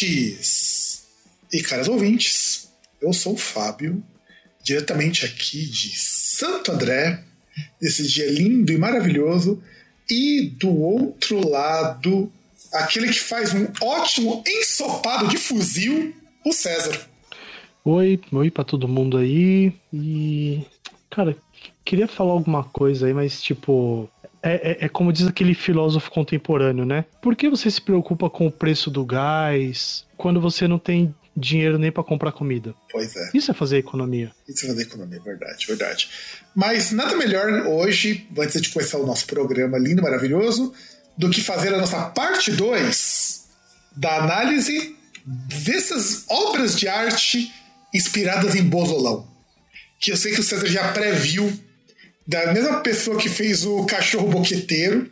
Ouvintes! E caras ouvintes, eu sou o Fábio, diretamente aqui de Santo André, nesse dia lindo e maravilhoso, e do outro lado, aquele que faz um ótimo ensopado de fuzil, o César. Oi, oi pra todo mundo aí. E. Cara, queria falar alguma coisa aí, mas tipo. É, é, é como diz aquele filósofo contemporâneo, né? Por que você se preocupa com o preço do gás quando você não tem dinheiro nem para comprar comida? Pois é. Isso é fazer economia. Isso é fazer economia, verdade, verdade. Mas nada melhor hoje, antes de começar o nosso programa lindo e maravilhoso, do que fazer a nossa parte 2 da análise dessas obras de arte inspiradas em Bozolão. Que eu sei que o César já previu da mesma pessoa que fez o cachorro boqueteiro.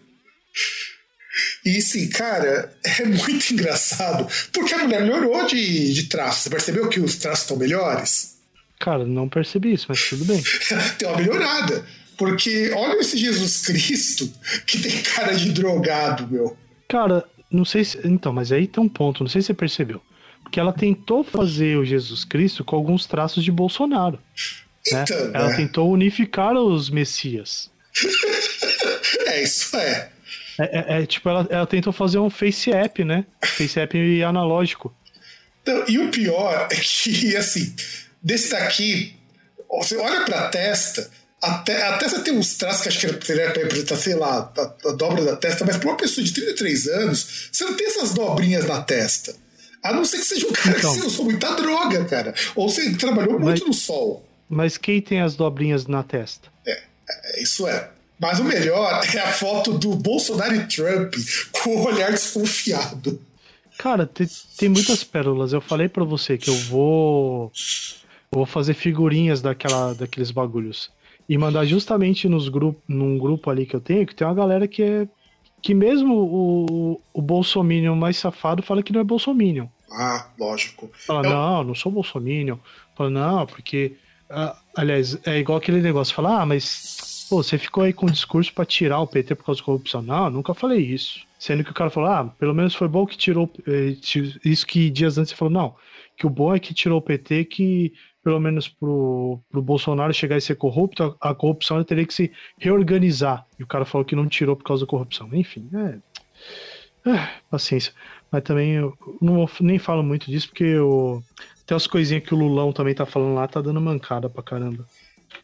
E sim, cara, é muito engraçado, porque a mulher melhorou de, de traço. Você percebeu que os traços estão melhores? Cara, não percebi isso, mas tudo bem. tem uma melhorada. Porque olha esse Jesus Cristo que tem cara de drogado, meu. Cara, não sei se. Então, mas aí tem um ponto, não sei se você percebeu. Porque ela tentou fazer o Jesus Cristo com alguns traços de Bolsonaro. Né? Então, Ela né? tentou unificar os Messias. É, isso é. É, é- é, tipo, ela, ela tentou fazer um face app, né? Face app analógico. Então, e o pior é que, assim, desse daqui, você olha pra testa, a, te- a testa tem uns traços que acho que era- seria pra representar, sei lá, a, a dobra da testa, mas pra uma pessoa de 33 anos, você não tem essas dobrinhas na testa. A não ser que seja um cara Então. que você usou muita droga, cara. Ou você trabalhou muito Mas- no sol. Mas quem tem as dobrinhas na testa? É, isso é. Mas o melhor é a foto do Bolsonaro e Trump com o olhar desconfiado. Cara, te- tem, muitas pérolas. Eu falei pra você que eu vou. eu vou fazer figurinhas daquela, daqueles bagulhos. E mandar justamente nos grupo, num grupo ali que eu tenho, que tem uma galera que é. Que mesmo o, o Bolsominion mais safado fala que não é Bolsominion. Ah, lógico. Fala, Eu- não, não sou Bolsominion. Fala, não, porque. Ah, aliás, é igual aquele negócio. Fala, ah, mas. Pô, você ficou aí com um discurso pra tirar o PT por causa da corrupção. Não, nunca falei isso. Sendo que o cara falou, ah, pelo menos foi bom que tirou. eh, Isso que dias antes você falou, não. Que o bom é que tirou o PT, que pelo menos pro, pro Bolsonaro chegar e ser corrupto, a, a corrupção teria que se reorganizar. E o cara falou que não tirou por causa da corrupção. Enfim, é. Ah, paciência. Mas também eu não nem falo muito disso, porque eu, tem as coisinhas que o Lulão também tá falando lá, tá dando mancada pra caramba.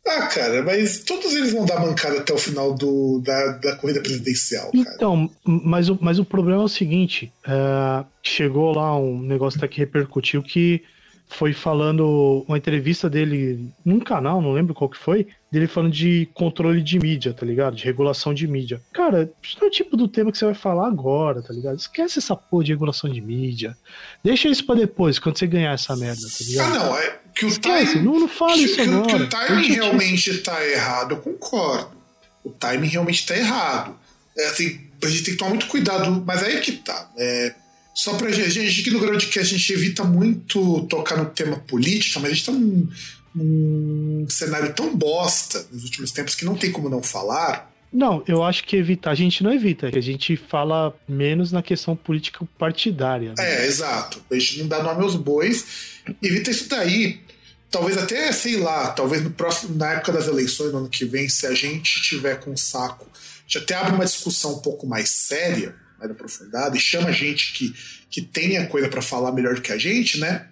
Ah, cara, mas todos eles vão dar mancada até o final do, da, da corrida presidencial, cara. Então, mas o, mas o problema é o seguinte: é, chegou lá um negócio até que repercutiu que foi falando uma entrevista dele num canal, não lembro qual que foi, dele falando de controle de mídia, tá ligado? De regulação de mídia. Cara, isso não é o tipo do tema que você vai falar agora, tá ligado? Esquece essa porra de regulação de mídia. Deixa isso pra depois, quando você ganhar essa merda, tá Ah, ligado? não, é que o Esquece, timing. não, não fala que, isso que- que agora. o timing realmente tá errado, eu concordo. O timing realmente tá errado. É, assim, a gente tem que tomar muito cuidado, mas aí que tá. É, só pra gente, a gente aqui no Groundcast a gente evita muito tocar no tema política, mas a gente tá num, num cenário tão bosta nos últimos tempos que não tem como não falar. Não, eu acho que evitar, a gente não evita, a gente fala menos na questão política partidária. né? É, exato. A gente não dá nome aos bois. Evita isso daí. Talvez até, sei lá, talvez no próximo, na época das eleições, no ano que vem, se a gente tiver com um saco, a gente até abre uma discussão um pouco mais séria, mais aprofundada, e chama gente que, que tenha coisa para falar melhor do que a gente, né?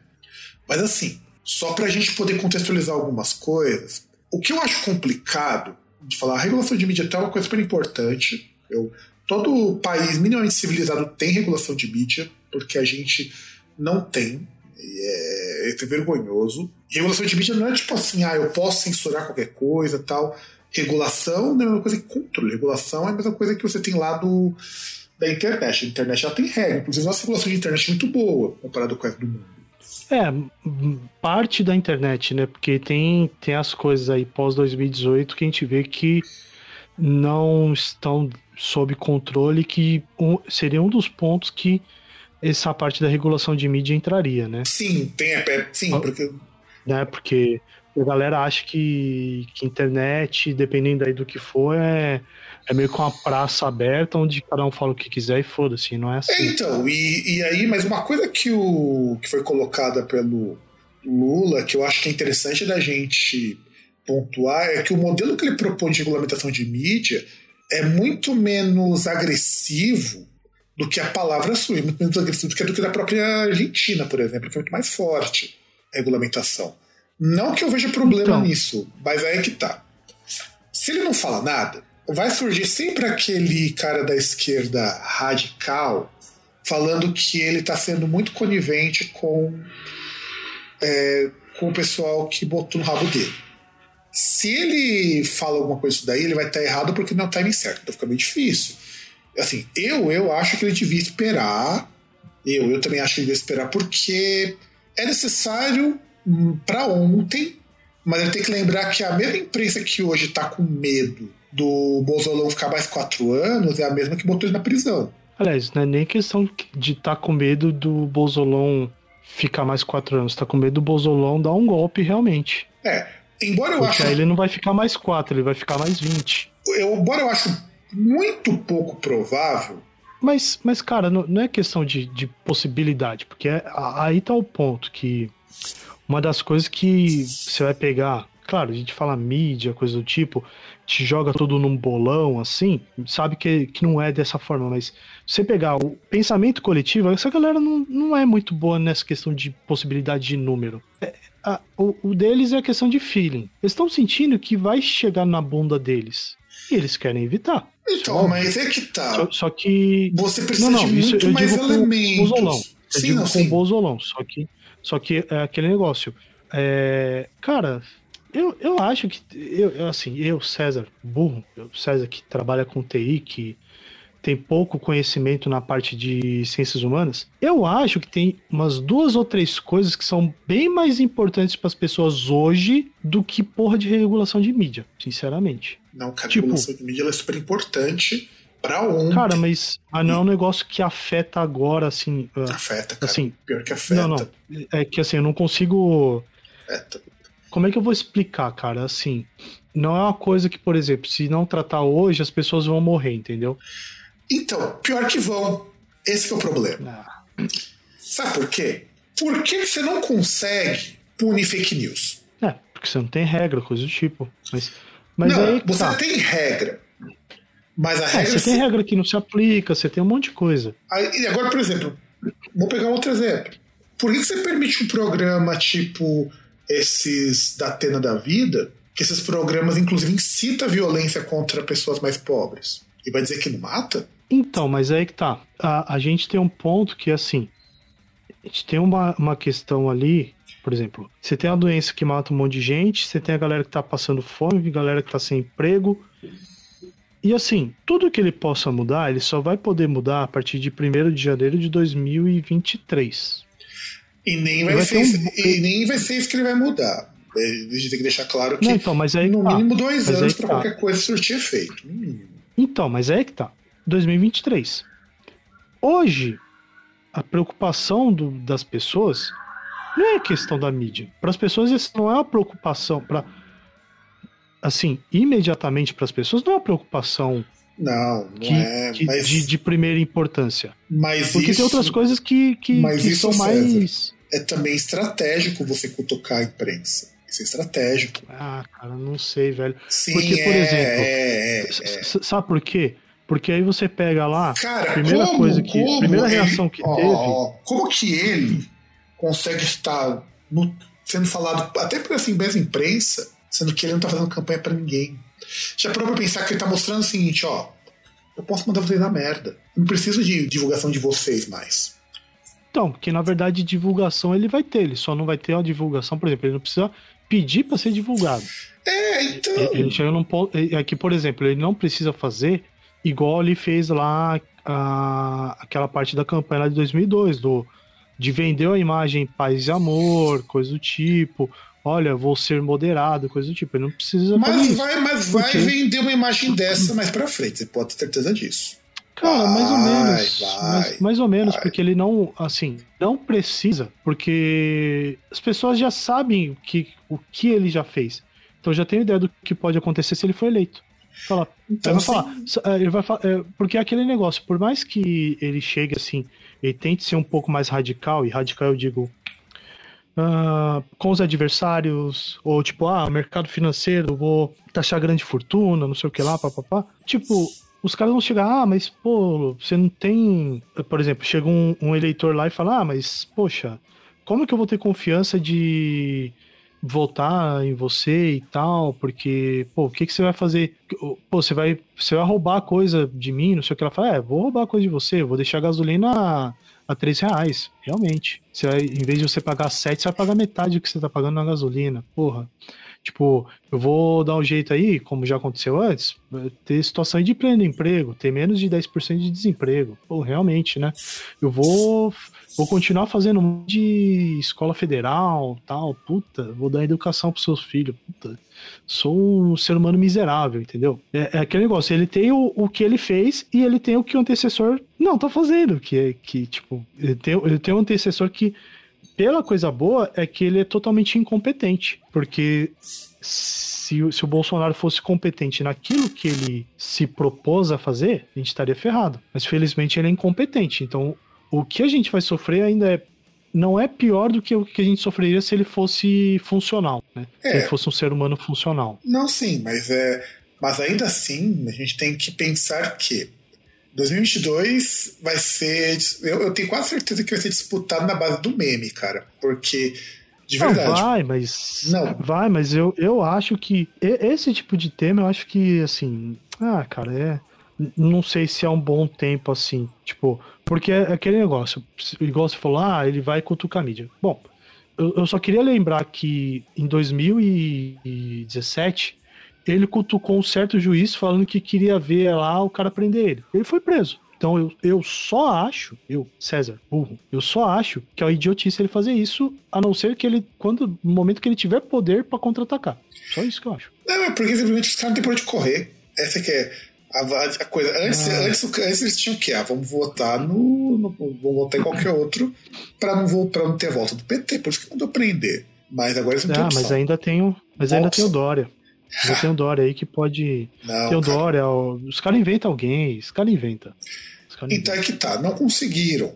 Mas assim, só pra gente poder contextualizar algumas coisas, o que eu acho complicado de falar, a regulação de mídia é uma coisa super importante. Eu todo país minimamente civilizado tem regulação de mídia, porque a gente não tem. É, é vergonhoso. regulação de mídia não é tipo assim, ah, eu posso censurar qualquer coisa tal. Regulação não é a mesma coisa que controle. Regulação é a mesma coisa que você tem lá do, da internet. A internet ela tem regra. Inclusive, nossa regulação de internet é muito boa comparado com a do mundo. É, parte da internet, né? Porque tem, tem as coisas aí pós 2018 que a gente vê que não estão sob controle, que um, seria um dos pontos que essa parte da regulação de mídia entraria, né? Sim, tem, é, sim, porque. Né, porque a galera acha que, que internet, dependendo aí do que for, é, é meio que uma praça aberta onde cada um fala o que quiser e foda-se, não é assim. Então, e, e aí, mas uma coisa que, o, que foi colocada pelo Lula, que eu acho que é interessante da gente pontuar, é que o modelo que ele propõe de regulamentação de mídia é muito menos agressivo do que a palavra sua, muito menos agressivo do que, do que da própria Argentina, por exemplo, que é muito mais forte a regulamentação. Não que eu veja problema então. nisso, mas aí é que tá. Se ele não fala nada, vai surgir sempre aquele cara da esquerda radical falando que ele está sendo muito conivente com, é, com o pessoal que botou no rabo dele. Se ele fala alguma coisa disso daí, ele vai estar tá errado porque não é o timing certo. Então fica meio difícil. Assim, eu, eu acho que ele devia esperar. Eu, eu também acho que ele devia esperar porque é necessário hum, para ontem, mas ele tem que lembrar que a mesma imprensa que hoje está com medo do Bolsonaro ficar mais quatro anos é a mesma que botou ele na prisão. Aliás, não é nem questão de estar tá com medo do Bolsonaro ficar mais quatro anos, tá com medo do Bolsonaro dar um golpe realmente. É, embora eu Porque acho. Aí ele não vai ficar mais quatro, ele vai ficar mais vinte. Eu, embora eu acho muito pouco provável. Mas, mas cara, não, não é questão de, de possibilidade, porque é, aí tá o ponto que uma das coisas que você vai pegar, claro, a gente fala mídia, coisa do tipo, te joga tudo num bolão assim, sabe que, que não é dessa forma, mas você pegar o pensamento coletivo, essa galera não, não é muito boa nessa questão de possibilidade de número. É, a, o, o, deles é a questão de feeling. Eles estão sentindo que vai chegar na bunda deles. E eles querem evitar. Então, só, mas é que tá. Só, só, que. Você precisa não, não, de muito mais elementos. Bolsolão. Eu sim, digo não, com sim. Bolsolão. Só que, só que é aquele negócio. É, cara, eu, eu acho que. Eu, assim, eu, César, burro, eu, César que trabalha com TI, que tem pouco conhecimento na parte de ciências humanas, eu acho que tem umas duas ou três coisas que são bem mais importantes para as pessoas hoje do que porra de regulação de mídia, sinceramente. Não, cara, tipo, a regulação de mídia é super importante para ontem. Cara, mas, mas não é um negócio que afeta agora, assim. Ah, afeta, cara. Assim, Pior que afeta. Não, não. É que assim, eu não consigo. Afeta. Como é que eu vou explicar, cara? Assim, não é uma coisa que, por exemplo, se não tratar hoje, as pessoas vão morrer, entendeu? Então, pior que vão. Esse é o problema. Ah. Sabe por quê? Por que você não consegue punir fake news? É, porque você não tem regra, coisa do tipo. Mas, mas não, aí. Você tá. tem regra. Mas a é, regra. Você se... tem regra que não se aplica, você tem um monte de coisa. Aí, agora, por exemplo, vou pegar outro exemplo. Por que você permite um programa tipo esses da Atena da Vida, que esses programas, inclusive, incitam a violência contra pessoas mais pobres. E vai dizer que não mata? Então, mas aí que tá. A, a gente tem um ponto que, assim, a gente tem uma, uma questão ali, por exemplo, você tem a doença que mata um monte de gente, você tem a galera que tá passando fome, a galera que tá sem emprego. E assim, tudo que ele possa mudar, ele só vai poder mudar a partir de 1 de janeiro de 2023. E nem vai, vai ser, um... e nem vai ser isso que ele vai mudar. A gente tem que deixar claro que Não, então, mas aí no tá. mínimo dois mas anos para tá. qualquer coisa surtir efeito. No mínimo. Então, mas é que tá. 2023. Hoje, a preocupação do, das pessoas não é questão da mídia. Para as pessoas, isso não é uma preocupação. Para assim, imediatamente para as pessoas, não é uma preocupação não, não que, é. que mas, de, de, primeira importância. Mas Porque isso, tem outras coisas que, que, mas que isso, são mais. É também estratégico você cutucar a imprensa. Isso é estratégico. Ah, cara, não sei, velho. Sim, Porque, por é, exemplo, é, é, sabe por quê? Porque aí você pega lá, Cara, a primeira como, coisa que. como primeira ele, reação que ó, teve. como que ele consegue estar no, sendo falado até por assim, imprensa, sendo que ele não tá fazendo campanha para ninguém? Já parou pra pensar que ele tá mostrando o seguinte, ó. Eu posso mandar vocês na merda. Não preciso de divulgação de vocês mais. Então, porque na verdade divulgação ele vai ter, ele só não vai ter a divulgação, por exemplo, ele não precisa pedir para ser divulgado. É, então. Ele, ele num ponto. Aqui, por exemplo, ele não precisa fazer igual ele fez lá a, aquela parte da campanha lá de 2002, do, de vender a imagem paz e amor, coisa do tipo. Olha, vou ser moderado, coisa do tipo. Ele não precisa. Mas vai, mas vai vender uma imagem dessa mais pra frente, você pode ter certeza disso. Cara, mais ou menos. Vai, mais, mais, ou menos, vai. porque ele não, assim, não precisa, porque as pessoas já sabem o que, o que ele já fez. Então já tem ideia do que pode acontecer se ele for eleito. Fala, então, vai falar, é, ele vai falar, é, porque é aquele negócio, por mais que ele chegue assim, ele tente ser um pouco mais radical, e radical eu digo uh, com os adversários, ou tipo, ah, mercado financeiro, vou taxar grande fortuna, não sei o que lá, papapá. Tipo, os caras vão chegar, ah, mas pô, você não tem. Por exemplo, chega um, um, eleitor lá e fala, ah, mas poxa, como que eu vou ter confiança de votar em você e tal? Porque, pô, o que, que você vai fazer? Pô, você vai, você vai roubar coisa de mim, não sei o que ela fala, é, vou roubar coisa de você, vou deixar gasolina a 3 reais, realmente. Você em vez de você pagar 7, você vai pagar metade do que você tá pagando na gasolina. Porra. Tipo, eu vou dar um jeito aí, como já aconteceu antes, ter situação de pleno emprego, ter menos de 10% de desemprego. Pô, realmente, né? Eu vou vou continuar fazendo de escola federal, tal, puta, vou dar educação pros seus filhos, puta. Sou um ser humano miserável, entendeu? É, é aquele negócio, ele tem o, o que ele fez e ele tem o que o antecessor não tá fazendo, que é que, tipo, ele tem, ele tem um antecessor que pela coisa boa é que ele é totalmente incompetente. Porque se, se o Bolsonaro fosse competente naquilo que ele se propôs a fazer, a gente estaria ferrado. Mas felizmente ele é incompetente. Então o que a gente vai sofrer ainda é não é pior do que o que a gente sofreria se ele fosse funcional, né? É. Se ele fosse um ser humano funcional. Não, sim, mas é, mas ainda assim a gente tem que pensar que 2022 vai ser. Eu, eu, tenho quase certeza que vai ser disputado na base do meme, cara. Porque. De verdade. Não, vai, mas. Não. Vai, mas eu, eu acho que. Esse tipo de tema, eu acho que, assim. Ah, cara, é. Não sei se é um bom tempo assim. Tipo. Porque é aquele negócio. Igual você falou, ah, ele vai cutucar a mídia. Bom, eu, eu só queria lembrar que em 2017 ele cutucou um certo juiz falando que queria ver lá o cara prender ele. Ele foi preso. Então eu, eu só acho, eu, César, burro, eu só acho que é uma idiotice ele fazer isso, a não ser que ele, quando, no momento que ele tiver poder para contra-atacar. Só isso que eu acho. Não, é porque simplesmente os caras não têm por onde correr. Essa que é a, a coisa. Antes, ah. antes, antes, eles tinham que, ah, vamos votar no. no vamos votar em qualquer outro para não, pra não ter a volta do PT. Por isso que mandou prender. Mas agora eles não ah, mas ainda tem o, mas ainda tem o Dória. Já tem o Dória aí que pode. Não, tem o cara. Dória, os caras inventam alguém, os caras inventam. Cara então é que tá, não conseguiram.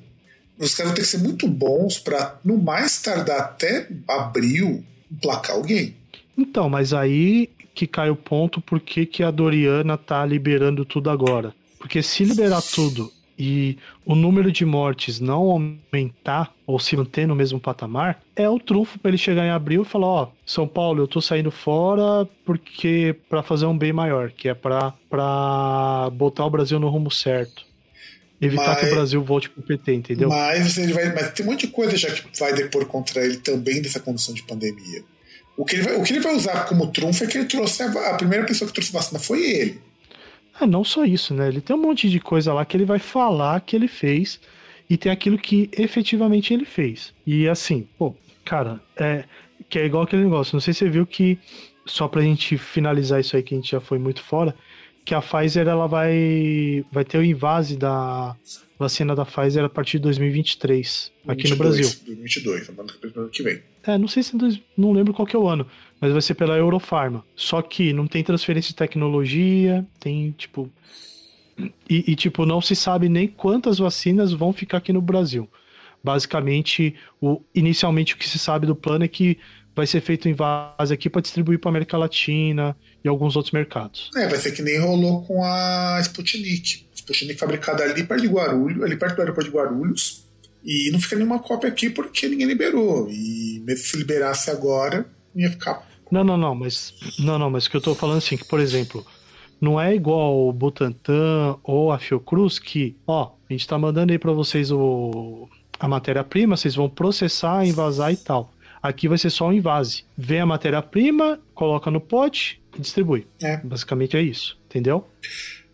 Os caras vão ter que ser muito bons para, no mais tardar até abril, emplacar alguém. Então, mas aí que cai o ponto por que a Doriana tá liberando tudo agora. Porque se liberar tudo e o número de mortes não aumentar ou se manter no mesmo patamar, é o trunfo para ele chegar em abril e falar: Ó, São Paulo, eu tô saindo fora porque para fazer um bem maior, que é para botar o Brasil no rumo certo. Evitar mas, que o Brasil volte pro PT, entendeu? Mas ele vai. Mas tem um monte de coisa já que vai depor contra ele também dessa condição de pandemia. O que, ele vai, o que ele vai usar como trunfo é que ele trouxe a, a primeira pessoa que trouxe vacina foi ele. Ah, não só isso, né? Ele tem um monte de coisa lá que ele vai falar que ele fez e tem aquilo que efetivamente ele fez. E assim, pô, cara, é que é igual aquele negócio. Não sei se você viu que só pra gente finalizar isso aí que a gente já foi muito fora, que a Pfizer ela vai vai ter o invase da vacina da Pfizer a partir de 2023 aqui 22, no Brasil. 2022, ano que vem. É, não sei se não lembro qual que é o ano, mas vai ser pela Eurofarma. Só que não tem transferência de tecnologia, tem tipo e, e, tipo não se sabe nem quantas vacinas vão ficar aqui no Brasil. Basicamente, o inicialmente o que se sabe do plano é que vai ser feito em vase aqui para distribuir para América Latina e alguns outros mercados. É, vai ser que nem rolou com a Sputnik. Sputnik fabricada ali perto de Guarulhos, ali perto do aeroporto de Guarulhos, e não fica nenhuma cópia aqui porque ninguém liberou. E mesmo se liberasse agora, ia ficar. Não, não, não, mas não, não, mas o que eu tô falando assim, que por exemplo, Não é igual o Butantan ou a Fiocruz que, ó, a gente tá mandando aí para vocês o, a matéria-prima, vocês vão processar, envasar e tal. Aqui vai ser só um invase. Vem a matéria-prima, coloca no pote e distribui. É. Basicamente é isso, entendeu?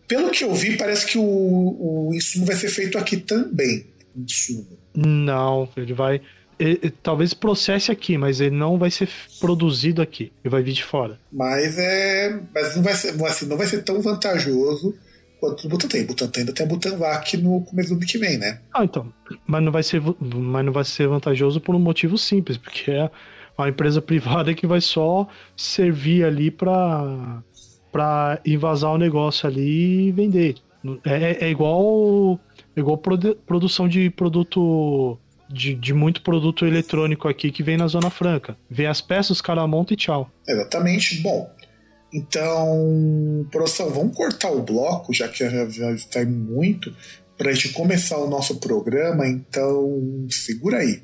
Pelo que eu vi, parece que o, o insumo vai ser feito aqui também. Insumo. Não, ele vai. Ele- talvez processe aqui, mas ele não vai ser produzido aqui. Ele vai vir de fora. Mas é. Mas não vai ser, assim, não vai ser tão vantajoso quanto o Butantan. O Butantan ainda tem a Butanvac no começo do ano que vem, né? Ah, então. Mas não vai ser, mas não vai ser vantajoso por um motivo simples, porque é uma empresa privada que vai só servir ali para para invasar o negócio ali e vender. É, é- é igual igual produ- produção de produto de, de muito produto eletrônico aqui que vem na Zona Franca. Vem as peças, os caras montam e tchau. Exatamente. Bom, então, produção, vamos cortar o bloco, já que já, já está muito, para a gente começar o nosso programa. Então, segura aí.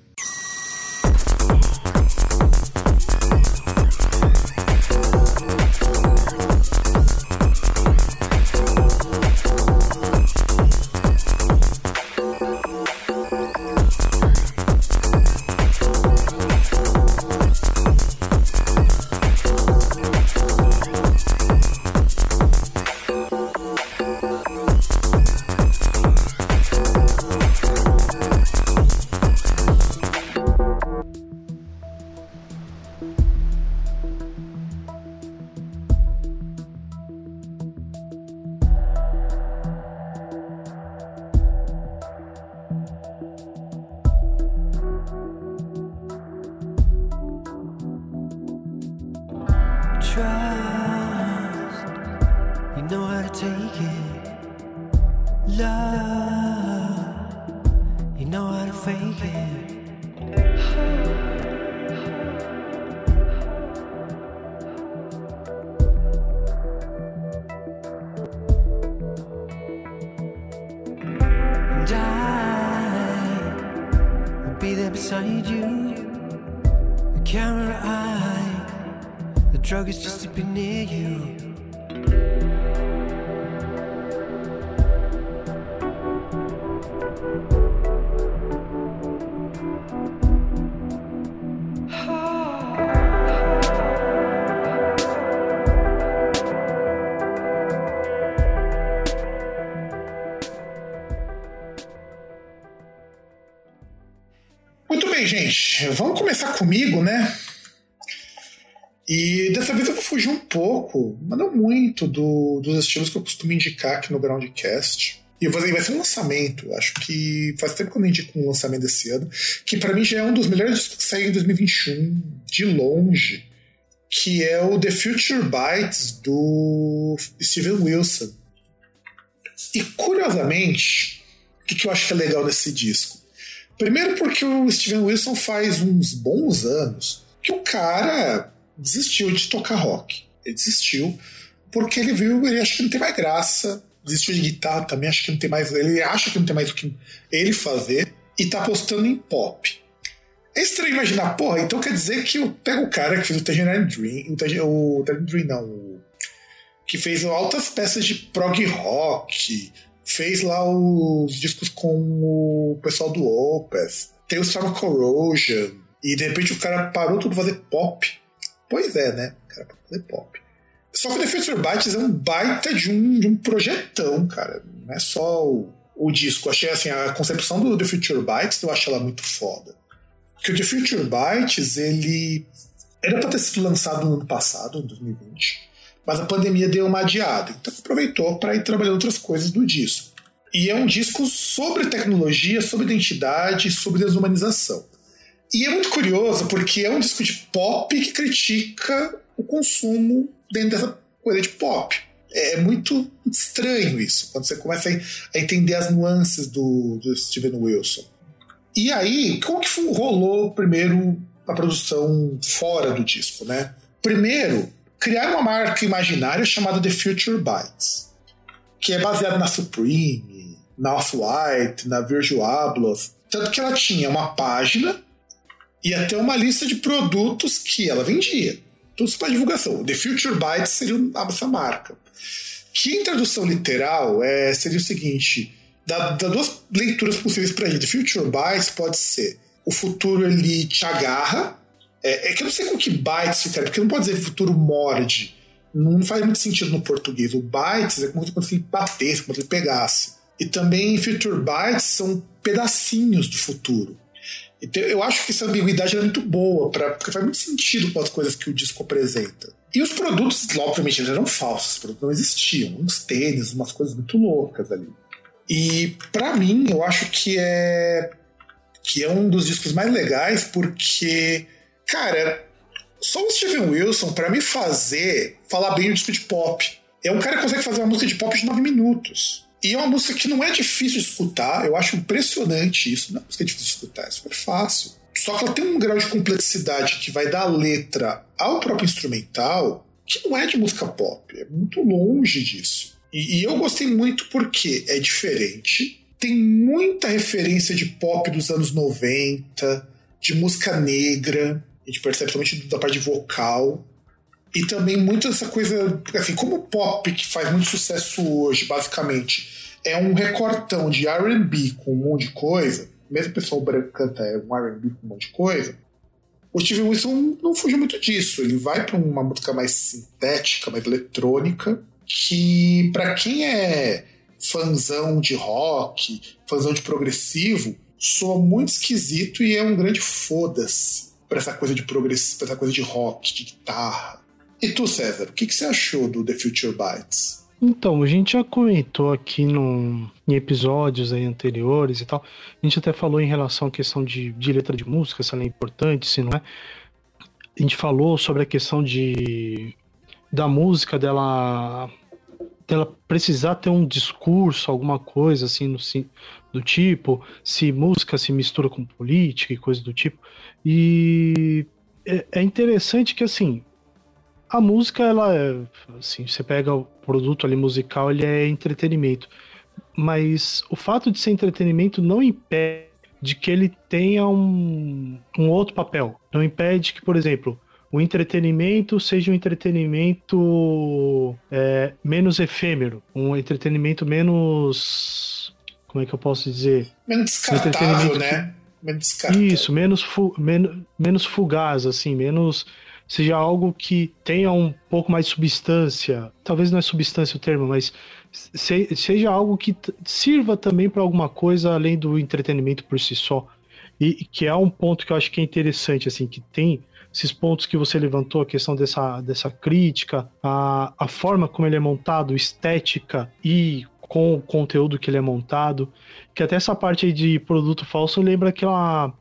E dessa vez eu vou fugir um pouco, mas não muito, do- dos estilos que eu costumo indicar aqui no Groundcast. E dizer, vai ser um lançamento. Acho que faz tempo que eu não indico um lançamento desse ano, que pra mim já é um dos melhores discos que saiu em 2021, de longe, que é o The Future Bites do Steven Wilson. E curiosamente, o que, que eu acho que é legal nesse disco? Primeiro porque o Steven Wilson faz uns bons anos que o cara desistiu de tocar rock. Ele desistiu porque ele viu, ele acha que não tem mais graça. Desistiu de guitarra também, acha que não tem mais. Ele acha que não tem mais o que ele fazer e tá apostando em pop. É estranho imaginar, porra, então quer dizer que eu pego o cara que fez o Tangerine Dream, o Tangerine, Dream não, o- que fez altas peças de prog rock, fez lá os discos com o pessoal do Opus, tem o Storm Corrosion, e de repente o cara parou tudo fazer pop. Pois é, né? Cara pra fazer pop. Só que o The Future Bites é um baita de um, de um projetão, cara. Não é só o, o disco. Eu achei assim, a concepção do The Future Bites, eu acho ela muito foda. Porque o The Future Bites, ele era pra ter sido lançado no ano passado, em 2020, mas a pandemia deu uma adiada. Então aproveitou para ir trabalhando outras coisas do disco. E é um disco sobre tecnologia, sobre identidade, sobre desumanização. E é muito curioso porque é um disco de pop que critica o consumo dentro dessa coisa de pop. É muito estranho isso, quando você começa a entender as nuances do, do Steven Wilson. E aí, como que rolou primeiro a produção fora do disco, né? Primeiro, criar uma marca imaginária chamada The Future Bites, que é baseada na Supreme, na Off-White, na Virgil Abloh. Tanto que ela tinha uma página e até uma lista de produtos que ela vendia. Tudo isso para divulgação. The Future Bites seria essa marca. Que em tradução literal é, seria o seguinte: da duas leituras possíveis para ele. The Future Bites pode ser o futuro ele te agarra. É, é que eu não sei com que bites fica, porque não pode dizer futuro morde. Não faz muito sentido no português. O bites é como se ele batesse, se ele pegasse. E também future bites são pedacinhos do futuro. Então, eu acho que essa ambiguidade é muito boa, pra, porque faz muito sentido com as coisas que o disco apresenta. E os produtos, obviamente, eles eram falsos, os produtos não existiam. Uns tênis, umas coisas muito loucas ali. E para mim, eu acho que é que é um dos discos mais legais porque, cara, só o Steven Wilson, para me fazer falar bem o disco de pop. É um cara que consegue fazer uma música de pop de 9 minutos. E é uma música que não é difícil de escutar, eu acho impressionante isso. Não é música difícil de escutar, é super fácil. Só que ela tem um grau de complexidade que vai dar letra ao próprio instrumental que não é de música pop, é muito longe disso. E, e eu gostei muito porque é diferente, tem muita referência de pop dos anos 90, de música negra, a gente percebe principalmente da parte vocal. E também muito essa coisa, assim, como o pop que faz muito sucesso hoje, basicamente, é um recortão de R&B com um monte de coisa, mesmo o pessoal branco canta é um R&B com um monte de coisa, o Steve Wilson não fugiu muito disso. Ele vai para uma música mais sintética, mais eletrônica, que para quem é fãzão de rock, fãzão de progressivo, soa muito esquisito e é um grande foda-se pra essa coisa de progressivo, pra essa coisa de rock, de guitarra. E tu, César, o que, que você achou do The Future Bites? Então, a gente já comentou aqui no, em episódios anteriores e tal. A gente até falou em relação à questão de, de letra de música, se ela é importante, se não é. A gente falou sobre a questão de da música dela dela precisar ter um discurso, alguma coisa assim no, do tipo, se música se mistura com política e coisa do tipo. E é, é interessante que assim, a música ela é, assim, você pega o produto ali musical, ele é entretenimento. Mas o fato de ser entretenimento não impede de que ele tenha um, um outro papel. Não impede que, por exemplo, o entretenimento seja um entretenimento é, menos efêmero, um entretenimento menos. Como é que eu posso dizer? Menos descartável, um né? Menos descartável. Isso, menos, fu menos, menos fugaz, assim, menos. Seja algo que tenha um pouco mais de substância. Talvez não é substância o termo, mas se, seja algo que sirva também para alguma coisa além do entretenimento por si só. E que é um ponto que eu acho que é interessante, assim, que tem esses pontos que você levantou, a questão dessa, dessa crítica, a, a forma como ele é montado, estética e com o conteúdo que ele é montado, que até essa parte aí de produto falso lembra aquela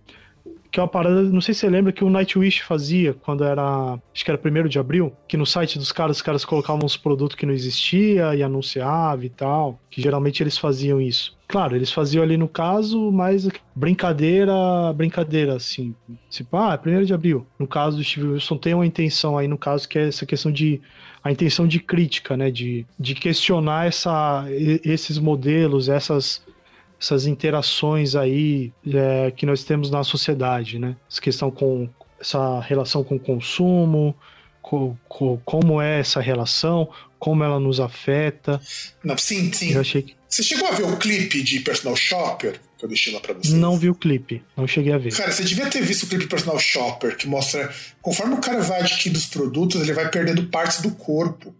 que é uma parada, não sei se você lembra que o Nightwish fazia quando era, acho que era primeiro de abril, que no site dos caras, os caras colocavam uns produtos que não existia e anunciava e tal, que geralmente eles faziam isso. Claro, eles faziam ali no caso, mas brincadeira, brincadeira, assim. Tipo, ah, é primeiro de abril. No caso do Steve Wilson tem uma intenção aí, no caso, que é essa questão de a intenção de crítica, né? De, de questionar essa, esses modelos, essas essas interações aí é, que nós temos na sociedade, né? Essa questão com essa relação com o consumo, com, com, como é essa relação, como ela nos afeta. Não, sim, sim. Eu achei que... Você chegou a ver o clipe de Personal Shopper que eu deixei lá pra vocês? Não vi o clipe, não cheguei a ver. Cara, você devia ter visto o clipe Personal Shopper, que mostra conforme o cara vai adquirindo os produtos, ele vai perdendo partes do corpo.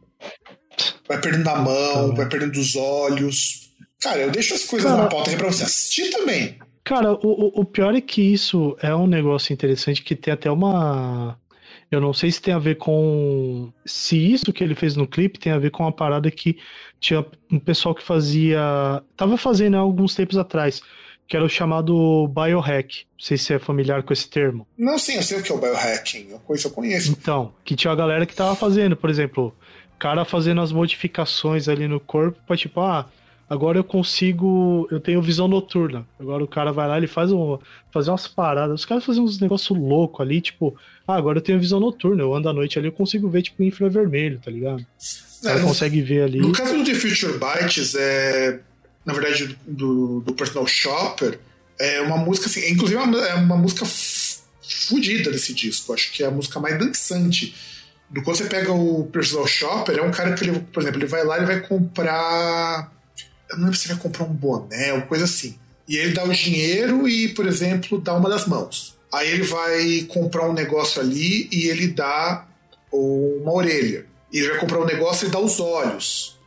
Vai perdendo a mão, tá vai perdendo os olhos. Cara, eu deixo as coisas Cara, na pauta aqui pra você assistir também. Cara, o, o pior é que isso é um negócio interessante que tem até uma. Eu não sei se tem a ver com. Se isso que ele fez no clipe tem a ver com uma parada que tinha um pessoal que fazia. Tava fazendo há alguns tempos atrás, que era o chamado biohack. Não sei se você é familiar com esse termo. Não, sim, eu sei o que é o biohacking. Isso eu conheço. Então, que tinha a galera que tava fazendo, por exemplo, cara fazendo as modificações ali no corpo pra tipo, ah Agora eu consigo. Eu tenho visão noturna. Agora o cara vai lá, ele faz um, fazer umas paradas. Os caras fazem uns negócios loucos ali, tipo, ah, agora eu tenho visão noturna. Eu ando à noite ali, eu consigo ver, tipo, infravermelho, tá ligado? É, consegue ver ali. No caso do The Future Bytes, é. Na verdade, do, do Personal Shopper, é uma música assim. Inclusive, é uma, é uma música fodida desse disco. Acho que é a música mais dançante Do quando você pega o personal shopper, é um cara que ele, por exemplo, ele vai lá e vai comprar. Eu não lembro se ele vai comprar um boné ou coisa assim. E ele dá o dinheiro e, por exemplo, dá uma das mãos. Aí ele vai comprar um negócio ali e ele dá uma orelha. E ele vai comprar um negócio e dá os olhos.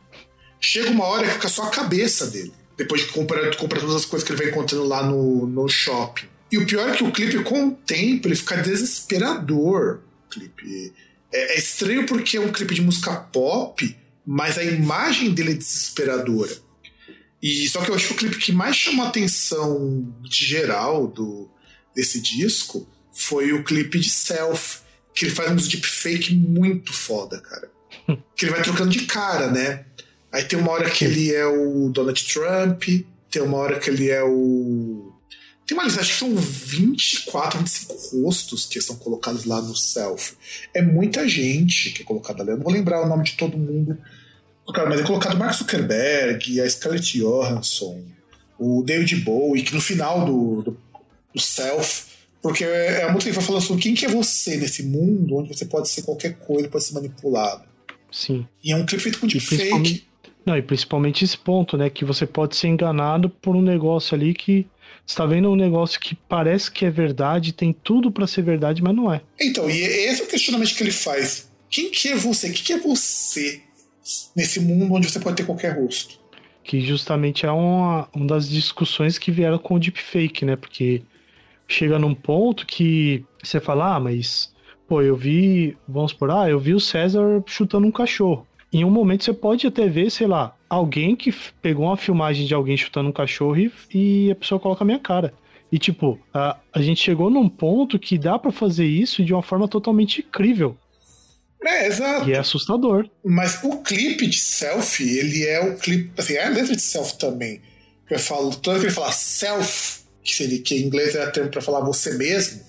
Chega uma hora que fica só a cabeça dele. Depois de comprar, comprar todas as coisas que ele vai encontrando lá no, no shopping. E o pior é que o clipe, com o tempo, ele fica desesperador. Clipe. É, é estranho porque é um clipe de música pop, mas a imagem dele é desesperadora. E só que eu acho que o clipe que mais chamou a atenção de geral do, desse disco foi o clipe de Self, que ele faz uns deepfake muito foda, cara. que ele vai trocando de cara, né? Aí tem uma hora que ele é o Donald Trump, tem uma hora que ele é o. Tem uma lista, acho que são 24, 25 rostos que são colocados lá no self. É muita gente que é colocada ali. Eu não vou lembrar o nome de todo mundo. Cara, mas é colocado Mark Zuckerberg, a Scarlett Johansson, o David Bowie, que no final do, do, do self porque é a música que vai falando sobre quem que é você nesse mundo onde você pode ser qualquer coisa, pode ser manipulado. Sim. E é um clipe feito com deepfake. Não, e principalmente esse ponto, né? Que você pode ser enganado por um negócio ali que. Você tá vendo um negócio que parece que é verdade, tem tudo para ser verdade, mas não é. Então, e esse é o questionamento que ele faz. Quem que é você? O que, que é você nesse mundo onde você pode ter qualquer rosto? Que justamente é uma, uma das discussões que vieram com o deepfake, né? Porque chega num ponto que você fala, ah, mas, pô, eu vi, vamos por, ah, eu vi o César chutando um cachorro. Em um momento você pode até ver, sei lá, alguém que pegou uma filmagem de alguém chutando um cachorro e, e a pessoa coloca a minha cara. E tipo, a, a gente chegou num ponto que dá para fazer isso de uma forma totalmente incrível. É, exato. E é assustador. Mas o clipe de selfie, ele é o clipe. Assim, é a letra de selfie também. Eu falo, toda vez que ele fala self, que, seria, que em inglês é termo para falar você mesmo,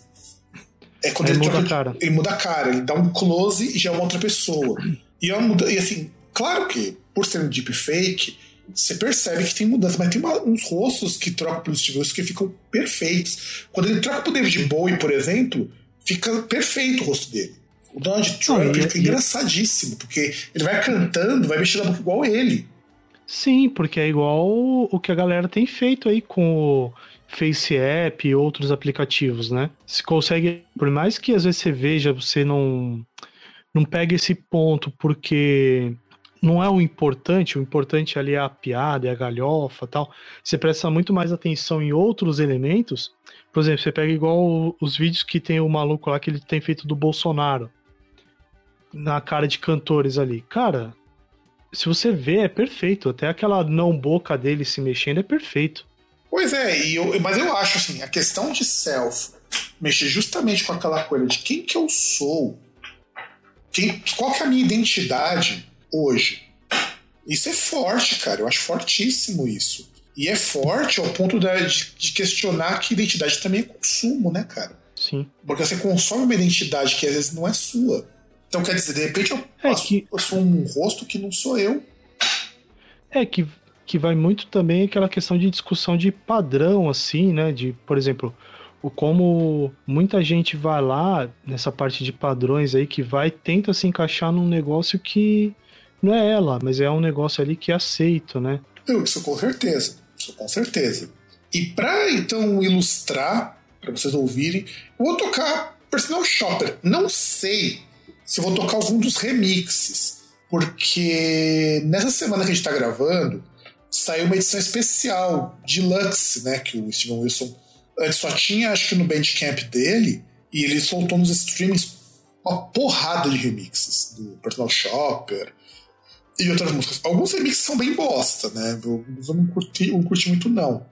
é quando ele, ele muda troca, a cara. Ele muda a cara, ele dá um close e já é uma outra pessoa. E, é muda, e assim, claro que por ser um deepfake, você percebe que tem mudança, mas tem uma, uns rostos que trocam pelos Steve que ficam perfeitos. Quando ele troca pro David Bowie, por exemplo, fica perfeito o rosto dele. O Donald Trump fica engraçadíssimo, porque ele vai cantando, vai mexendo a boca igual ele. Sim, porque é igual o que a galera tem feito aí com o Face App e outros aplicativos, né? Se consegue, por mais que às vezes você veja, você não não pega esse ponto porque não é o importante, o importante ali é a piada, é a galhofa tal. Você presta muito mais atenção em outros elementos. Por exemplo, você pega igual os vídeos que tem o maluco lá que ele tem feito do Bolsonaro na cara de cantores ali. Cara, se você vê, é perfeito. Até aquela não boca dele se mexendo é perfeito. Pois é, e eu, mas eu acho assim, a questão de self mexer justamente com aquela coisa de quem que eu sou, quem, qual que é a minha identidade hoje. Isso é forte, cara. Eu acho fortíssimo isso. E é forte ao ponto de, de questionar que identidade também é consumo, né, cara? Sim. Porque você consome uma identidade que às vezes não é sua. Então quer dizer, de repente eu, É passo- que- eu sou um rosto que não sou eu. É que, que vai muito também aquela questão de discussão de padrão, assim, né? De, por exemplo, o como muita gente vai lá nessa parte de padrões aí que vai tenta se encaixar num negócio que não é ela, mas é um negócio ali que é aceito, né? Eu, isso com certeza. Isso com certeza. E pra então ilustrar, pra vocês ouvirem, eu vou tocar Personal Shopper. Não sei se eu vou tocar algum dos remixes, porque nessa semana que a gente tá gravando, saiu uma edição especial, Deluxe, né? Que o Steven Wilson antes só tinha, acho que no Bandcamp dele, e ele soltou nos streamings uma porrada de remixes do Personal Shopper, e outras músicas. Alguns remixes são bem bosta, né? Eu, eu não, curti, não curti muito, não.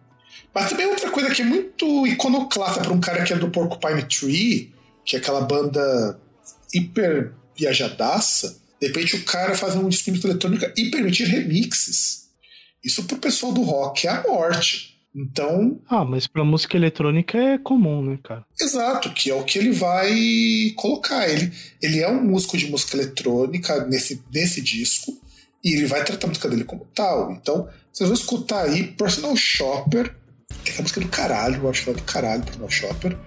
Mas também outra coisa que é muito iconoclasta para um cara que é do Porcupine Tree, que é aquela banda hiper viajadaça, de repente o cara faz um disco de eletrônica e permitir remixes. Isso pro pessoal do rock é a morte. Então, Ah, mas pra música eletrônica é comum, né, cara? Exato, que é o que ele vai colocar. Ele, ele é um músico de música eletrônica nesse, nesse disco e ele vai tratar a música dele como tal. Então, vocês vão escutar aí Personal Shopper, que é a música do caralho, eu acho que é do caralho, Personal Shopper.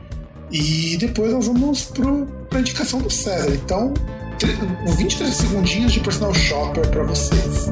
E depois nós vamos pro, pra indicação do César. Então, tre- 23 segundinhos de personal shopper pra vocês.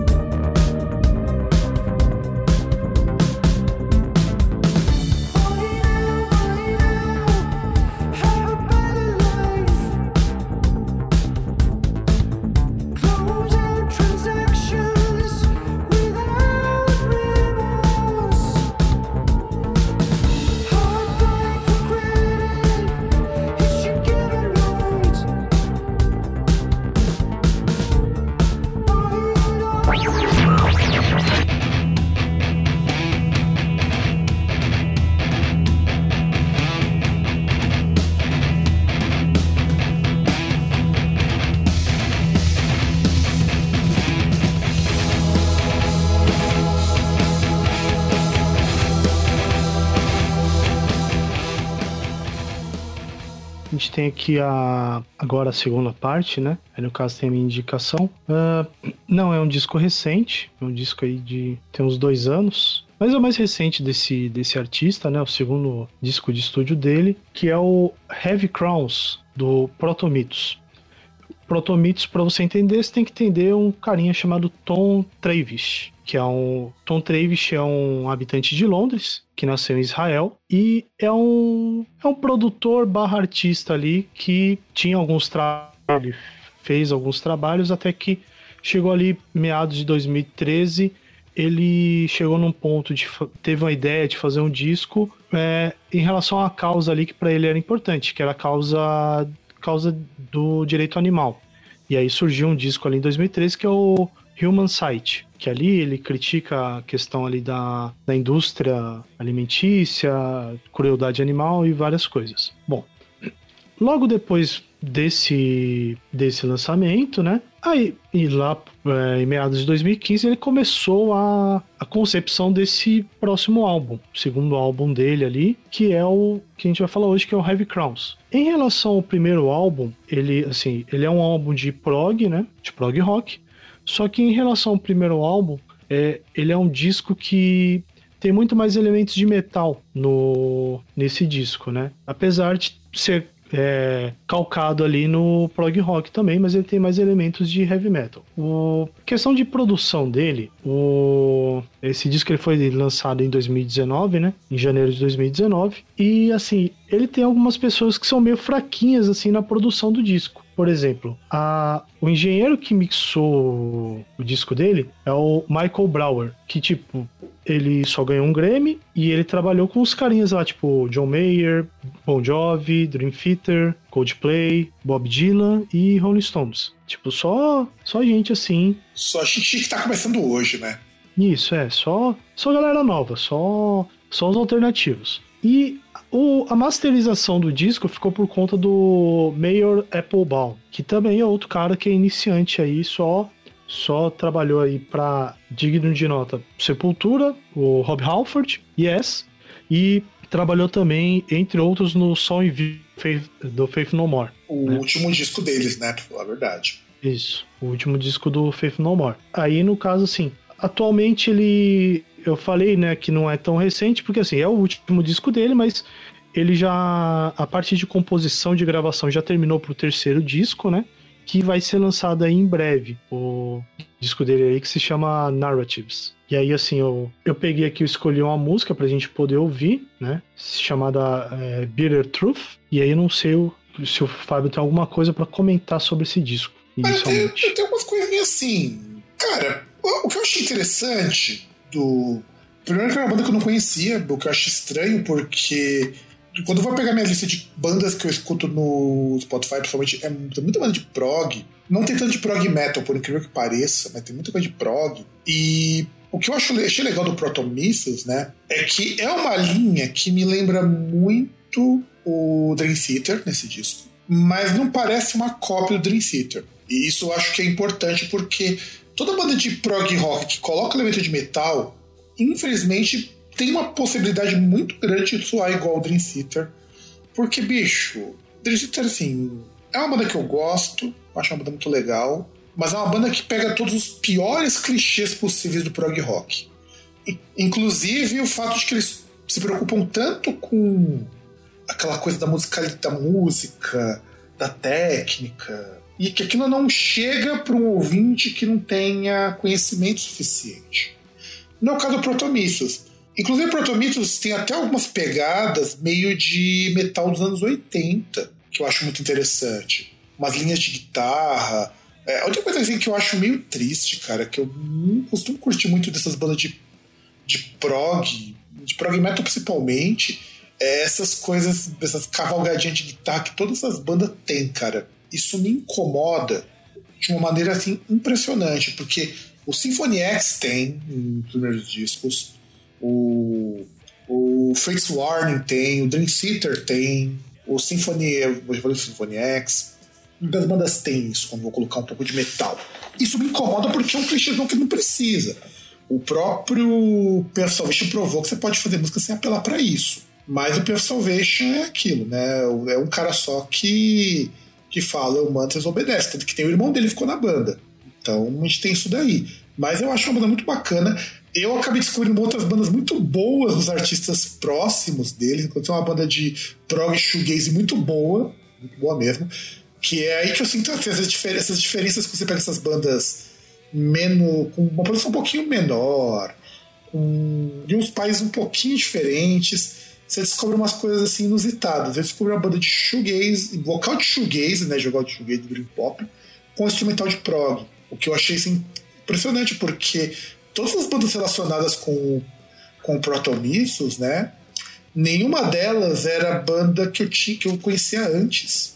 Gente tem aqui a agora a segunda parte, né? Aí no caso tem a minha indicação. Ah, não é um disco recente, é um disco aí de tem uns dois anos. Mas é o mais recente desse, desse artista, né? O segundo disco de estúdio dele, que é o Heavy Crowns, do Protomythos. Protomythos, para você entender, você tem que entender um carinha chamado Tom Travis, que é um Tom Travis é um habitante de Londres que nasceu em Israel e é um é um produtor barra artista ali que tinha alguns trabalhos, fez alguns trabalhos até que chegou ali meados de 2013 ele chegou num ponto de teve uma ideia de fazer um disco é, em relação à causa ali que para ele era importante, que era a causa causa do direito animal. E aí surgiu um disco ali em 2013 que é o Human Sight, que ali ele critica a questão ali da, da indústria alimentícia, crueldade animal e várias coisas. Bom, logo depois desse, desse lançamento, né? Aí, e lá em meados de 2015, ele começou a, a concepção desse próximo álbum, segundo álbum dele ali, que é o que a gente vai falar hoje, que é o Heavy Crowns. Em relação ao primeiro álbum, ele, assim, ele é um álbum de prog, né? De prog rock. Só que em relação ao primeiro álbum, é, ele é um disco que tem muito mais elementos de metal no nesse disco, né? Apesar de ser é, calcado ali no prog rock também, mas ele tem mais elementos de heavy metal. O questão de produção dele, o esse disco ele foi lançado em 2019, né? Em janeiro de 2019 e assim ele tem algumas pessoas que são meio fraquinhas assim na produção do disco. Por exemplo, a, o engenheiro que mixou o disco dele é o Michael Brower, que tipo ele só ganhou um Grammy e ele trabalhou com os carinhas lá, tipo John Mayer, Bon Jovi, Dream Theater, Coldplay, Bob Dylan e Rolling Stones. Tipo, só, só gente assim. Só a gente que tá começando hoje, né? Isso, é, só, só galera nova, só, só os alternativos. E o, a masterização do disco ficou por conta do Mayor Applebaum, que também é outro cara que é iniciante aí, só só trabalhou aí para digno de nota Sepultura, o Rob Halford, Yes, e trabalhou também, entre outros, no Som e Vi Faith- do Faith No More. O É. último disco deles, né? Pra falar a verdade. Isso, o último disco do Faith No More. Aí, no caso, assim, atualmente ele. Eu falei, né, que não é tão recente, porque assim, é o último disco dele, mas ele já. A parte de composição de gravação já terminou pro terceiro disco, né? Que vai ser lançado aí em breve. O disco dele aí que se chama Narratives. E aí, assim, eu, eu peguei aqui, eu escolhi uma música pra gente poder ouvir, né? Chamada é, Bitter Truth. E aí eu não sei o- se o Fábio tem alguma coisa pra comentar sobre esse disco. Eu tenho, eu tenho umas coisinhas assim. Cara, o, que eu achei interessante do. Primeiro que era uma banda que eu não conhecia, o que eu acho estranho, porque quando eu vou pegar minha lista de bandas que eu escuto no Spotify, principalmente, é muita banda de prog. Não tem tanto de prog metal, por incrível que pareça, mas tem muita coisa de prog. E o que eu acho, achei legal do Proto Missiles, né, é que é uma linha que me lembra muito o Dream Theater nesse disco, mas não parece uma cópia do Dream Theater. E isso eu acho que é importante porque toda banda de prog rock que coloca elemento de metal, infelizmente tem uma possibilidade muito grande de soar igual o Dream Theater. Porque, bicho, Dream Theater, assim, é uma banda que eu gosto, acho uma banda muito legal, mas é uma banda que pega todos os piores clichês possíveis do prog rock. Inclusive o fato de que eles se preocupam tanto com aquela coisa da musicalidade da música, da técnica, e que aquilo não chega para um ouvinte que não tenha conhecimento suficiente. No caso do Protomithos. Inclusive, o Protomithos tem até algumas pegadas meio de metal dos anos 80, que eu acho muito interessante. Umas linhas de guitarra. É, outra coisa assim, que eu acho meio triste, cara, que eu não costumo curtir muito dessas bandas de, de prog, de prog metal principalmente, é essas coisas, essas cavalgadinhas de guitarra que todas essas bandas têm, cara isso me incomoda de uma maneira assim impressionante, porque o Symphony X tem nos primeiros discos, o, o Fates Warning tem, o Dream Theater tem, o Symphony, eu falei Symphony X, muitas bandas têm isso, quando vou colocar um pouco de metal. Isso me incomoda porque é um clichêzão que não precisa. O próprio Salvation provou que você pode fazer música sem apelar para isso. Mas o Salvation é aquilo, né? É um cara só que que fala o Mantras obedece, tanto que tem o irmão dele ficou na banda. Então a gente tem isso daí. Mas eu acho uma banda muito bacana. Eu acabei descobrindo outras bandas muito boas dos artistas próximos dele. Encontrei uma banda de prog shoegaze muito boa, muito boa mesmo. Que é aí que eu sinto essas, difer essas diferenças que você pega essas bandas menos, com uma produção um pouquinho menor, com, uns países um pouquinho diferentes você descobre umas coisas assim inusitadas. Eu descobri uma banda de shoegaze, vocal de shoegaze, né, jogar de shoegaze, dream pop, com instrumental de prog. O que eu achei assim, impressionante, porque todas as bandas relacionadas com, com Protomithos, né, nenhuma delas era banda que eu, tinha, que eu conhecia antes.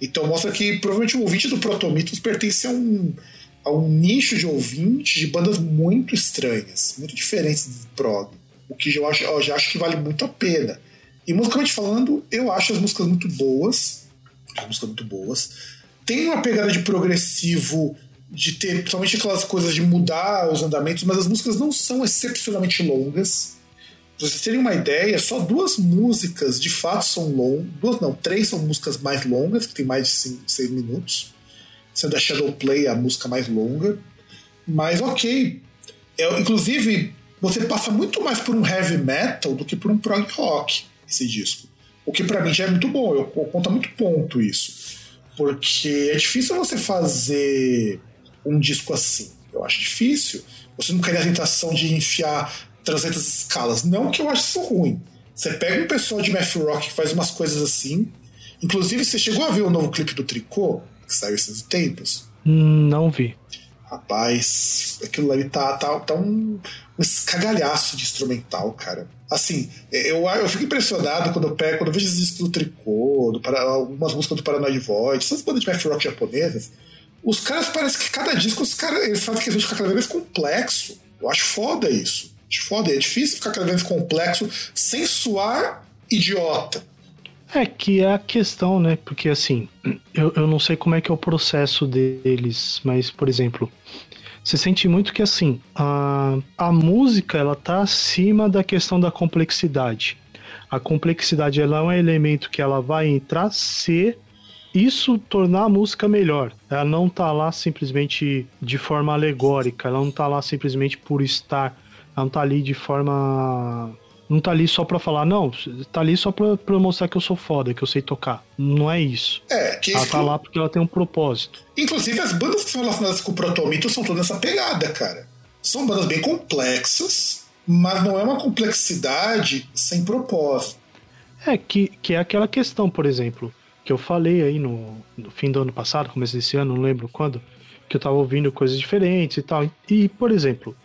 Então mostra que provavelmente o ouvinte do Protomithos pertence a um, a um nicho de ouvinte de bandas muito estranhas, muito diferentes do prog. O que eu, acho, eu já acho que vale muito a pena. E musicalmente falando, eu acho as músicas muito boas. As músicas muito boas. Tem uma pegada de progressivo, de ter principalmente aquelas coisas de mudar os andamentos, mas as músicas não são excepcionalmente longas. Pra vocês terem uma ideia, só duas músicas de fato são longas. Duas não, três são músicas mais longas, que tem mais de cinco, seis minutos. Sendo a Shadow Play a música mais longa. Mas ok. Eu, inclusive, você passa muito mais por um heavy metal do que por um prog rock, esse disco. O que para mim já é muito bom, eu, eu conto muito ponto isso. Porque é difícil você fazer um disco assim. Eu acho difícil. Você não quer a tentação de enfiar 300 escalas. Não que eu acho isso ruim. Você pega um pessoal de math rock que faz umas coisas assim. Inclusive, você chegou a ver o novo clipe do Tricô, que saiu esses tempos? Não vi. Rapaz, aquilo ali tá, tá, tá um, um escagalhaço de instrumental, cara. Assim, eu, eu fico impressionado quando eu pego, quando eu vejo esses discos do Tricô, do, algumas músicas do Paranoid Void, essas bandas de math rock japonesas, os caras parece que cada disco os caras eles fazem questão de ficar cada vez mais complexo. Eu acho foda isso. Acho foda. É difícil ficar cada vez mais complexo sem suar idiota. É que é a questão, né? Porque assim, eu, eu não sei como é que é o processo deles, mas, por exemplo, você sente muito que assim, a, a música ela tá acima da questão da complexidade. A complexidade ela é um elemento que ela vai entrar se isso tornar a música melhor. Ela não tá lá simplesmente de forma alegórica, ela não tá lá simplesmente por estar, ela não tá ali de forma não tá ali só pra falar, não, tá ali só pra, pra mostrar que eu sou foda, que eu sei tocar. Não é isso. É, que ela tá lá porque ela tem um propósito. Inclusive, as bandas que são relacionadas com o Protomito são todas nessa pegada, cara. São bandas bem complexas, mas não é uma complexidade sem propósito. É, que, que é aquela questão, por exemplo, que eu falei aí no, no fim do ano passado, começo desse ano, não lembro quando, que eu tava ouvindo coisas diferentes e tal. E, por exemplo,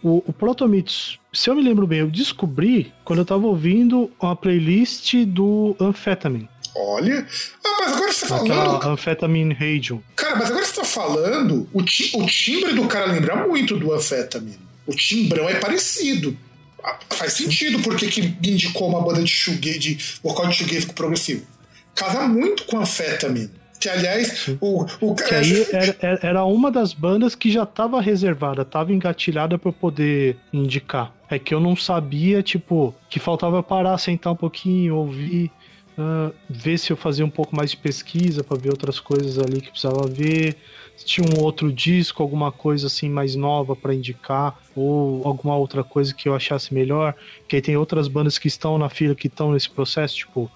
o, o Protomiths, se eu me lembro bem, eu descobri quando eu tava ouvindo uma playlist do Amphetamine. Olha. Ah, mas agora você tá falando. Aquela Amphetamine Radio. Cara, mas agora você tá falando. O, ti, o timbre do cara lembra muito do Amphetamine. O timbrão é parecido. Ah, faz sentido porque que indicou uma banda de shoegaze, de vocal de shoegaze progressivo. Casa muito com Amphetamine. Que, aliás, o, o que aí era, era uma das bandas que já estava reservada, estava engatilhada para poder indicar. É que eu não sabia, tipo, que faltava parar, sentar um pouquinho, ouvir, uh, ver se eu fazia um pouco mais de pesquisa para ver outras coisas ali que precisava ver. Se tinha um outro disco, alguma coisa assim mais nova para indicar, ou alguma outra coisa que eu achasse melhor. Que aí tem outras bandas que estão na fila que estão nesse processo, tipo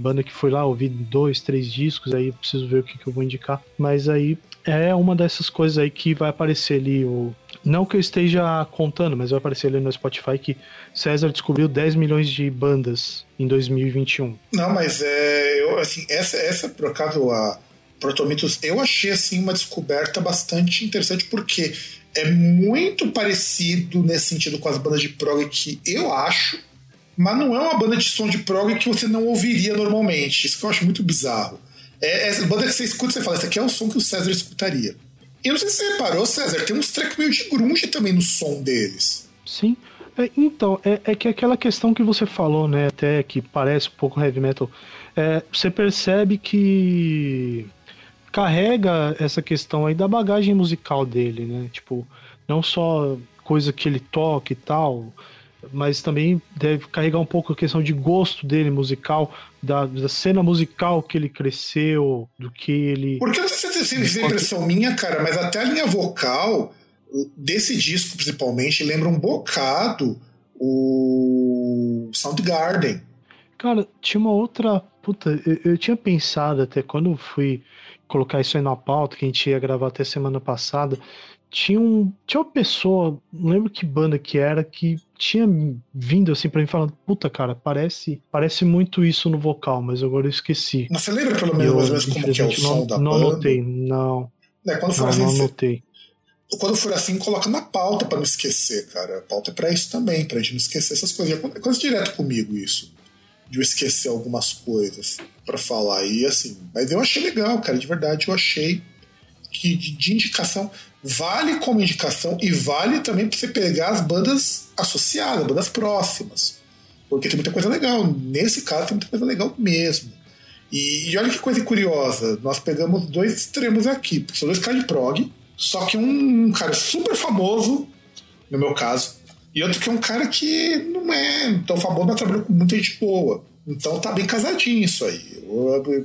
banda que foi lá ouvir dois, três discos, aí preciso ver o que, que eu vou indicar. Mas aí é uma dessas coisas aí que vai aparecer ali o. Não que eu esteja contando, mas vai aparecer ali no Spotify que César descobriu 10 milhões de bandas em 2021. Não, mas é. Eu, assim, essa, essa, por acaso, a Protomitos, eu achei assim uma descoberta bastante interessante, porque é muito parecido nesse sentido com as bandas de prog que eu acho, mas não é uma banda de som de prog que você não ouviria normalmente. Isso que eu acho muito bizarro. É, essa banda que você escuta você fala, esse aqui é o som que o César escutaria. Eu não sei se você reparou, César, tem uns tracks meio de grunge também no som deles. Sim. É, então, é, é, que aquela questão que você falou, né, até que parece um pouco heavy metal, é, você percebe que carrega essa questão aí da bagagem musical dele, né? Tipo, não só coisa que ele toca e tal, mas também deve carregar um pouco a questão de gosto dele musical, da, da cena musical que ele cresceu, do que ele. Porque eu não sei se é impressão minha, cara, mas até a linha vocal desse disco, principalmente, lembra um bocado o Soundgarden. Cara, tinha uma outra. Puta, eu, eu tinha pensado até quando fui colocar isso aí na pauta, que a gente ia gravar até semana passada tinha, um, tinha uma pessoa, não lembro que banda que era, que tinha vindo assim pra mim falando, puta cara, parece, parece muito isso no vocal, mas agora eu esqueci. Mas você lembra pelo menos, eu, mais como que é o som não, da não banda? Anotei, não. É, quando for Não, assim, não anotei. quando for assim, coloca na pauta pra não esquecer, cara. A pauta é pra isso também, pra gente não esquecer essas coisas. É coisa direto comigo isso. De eu esquecer algumas coisas pra falar. E assim, mas eu achei legal, cara, de verdade, eu achei que de, indicação vale como indicação e vale também pra você pegar as bandas associadas, bandas próximas. Porque tem muita coisa legal. Nesse caso, tem muita coisa legal mesmo. E, e olha que coisa curiosa, nós pegamos dois extremos aqui, são dois caras de prog, só que um, um cara super famoso, no meu caso, e outro que é um cara que não é tão famoso, mas trabalhou com muita gente boa. Então tá bem casadinho isso aí.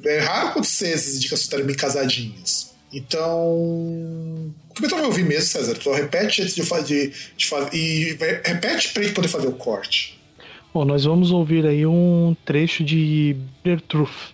É raro acontecer essas indicações estarem bem casadinhas. Então. O que eu vai ouvir mesmo, César? Só repete antes de fazer. De fazer e repete pra gente poder fazer o corte. Bom, nós vamos ouvir aí um trecho de Bitter Truth.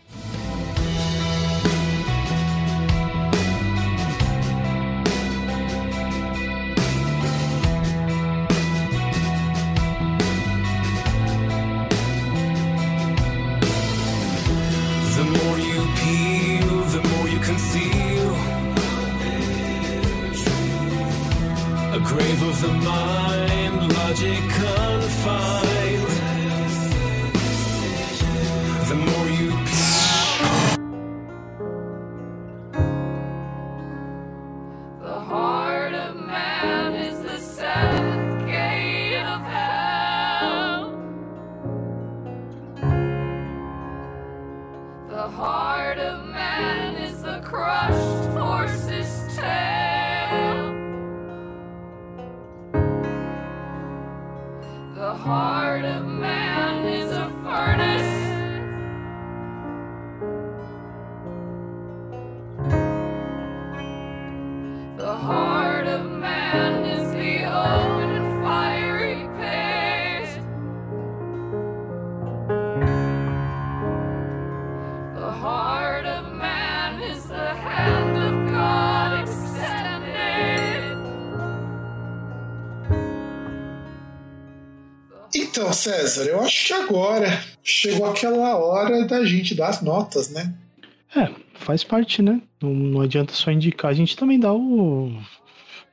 Então, César, eu acho que agora chegou aquela hora da gente dar as notas, né? É, faz parte, né? Não, não adianta só indicar, a gente também dá o,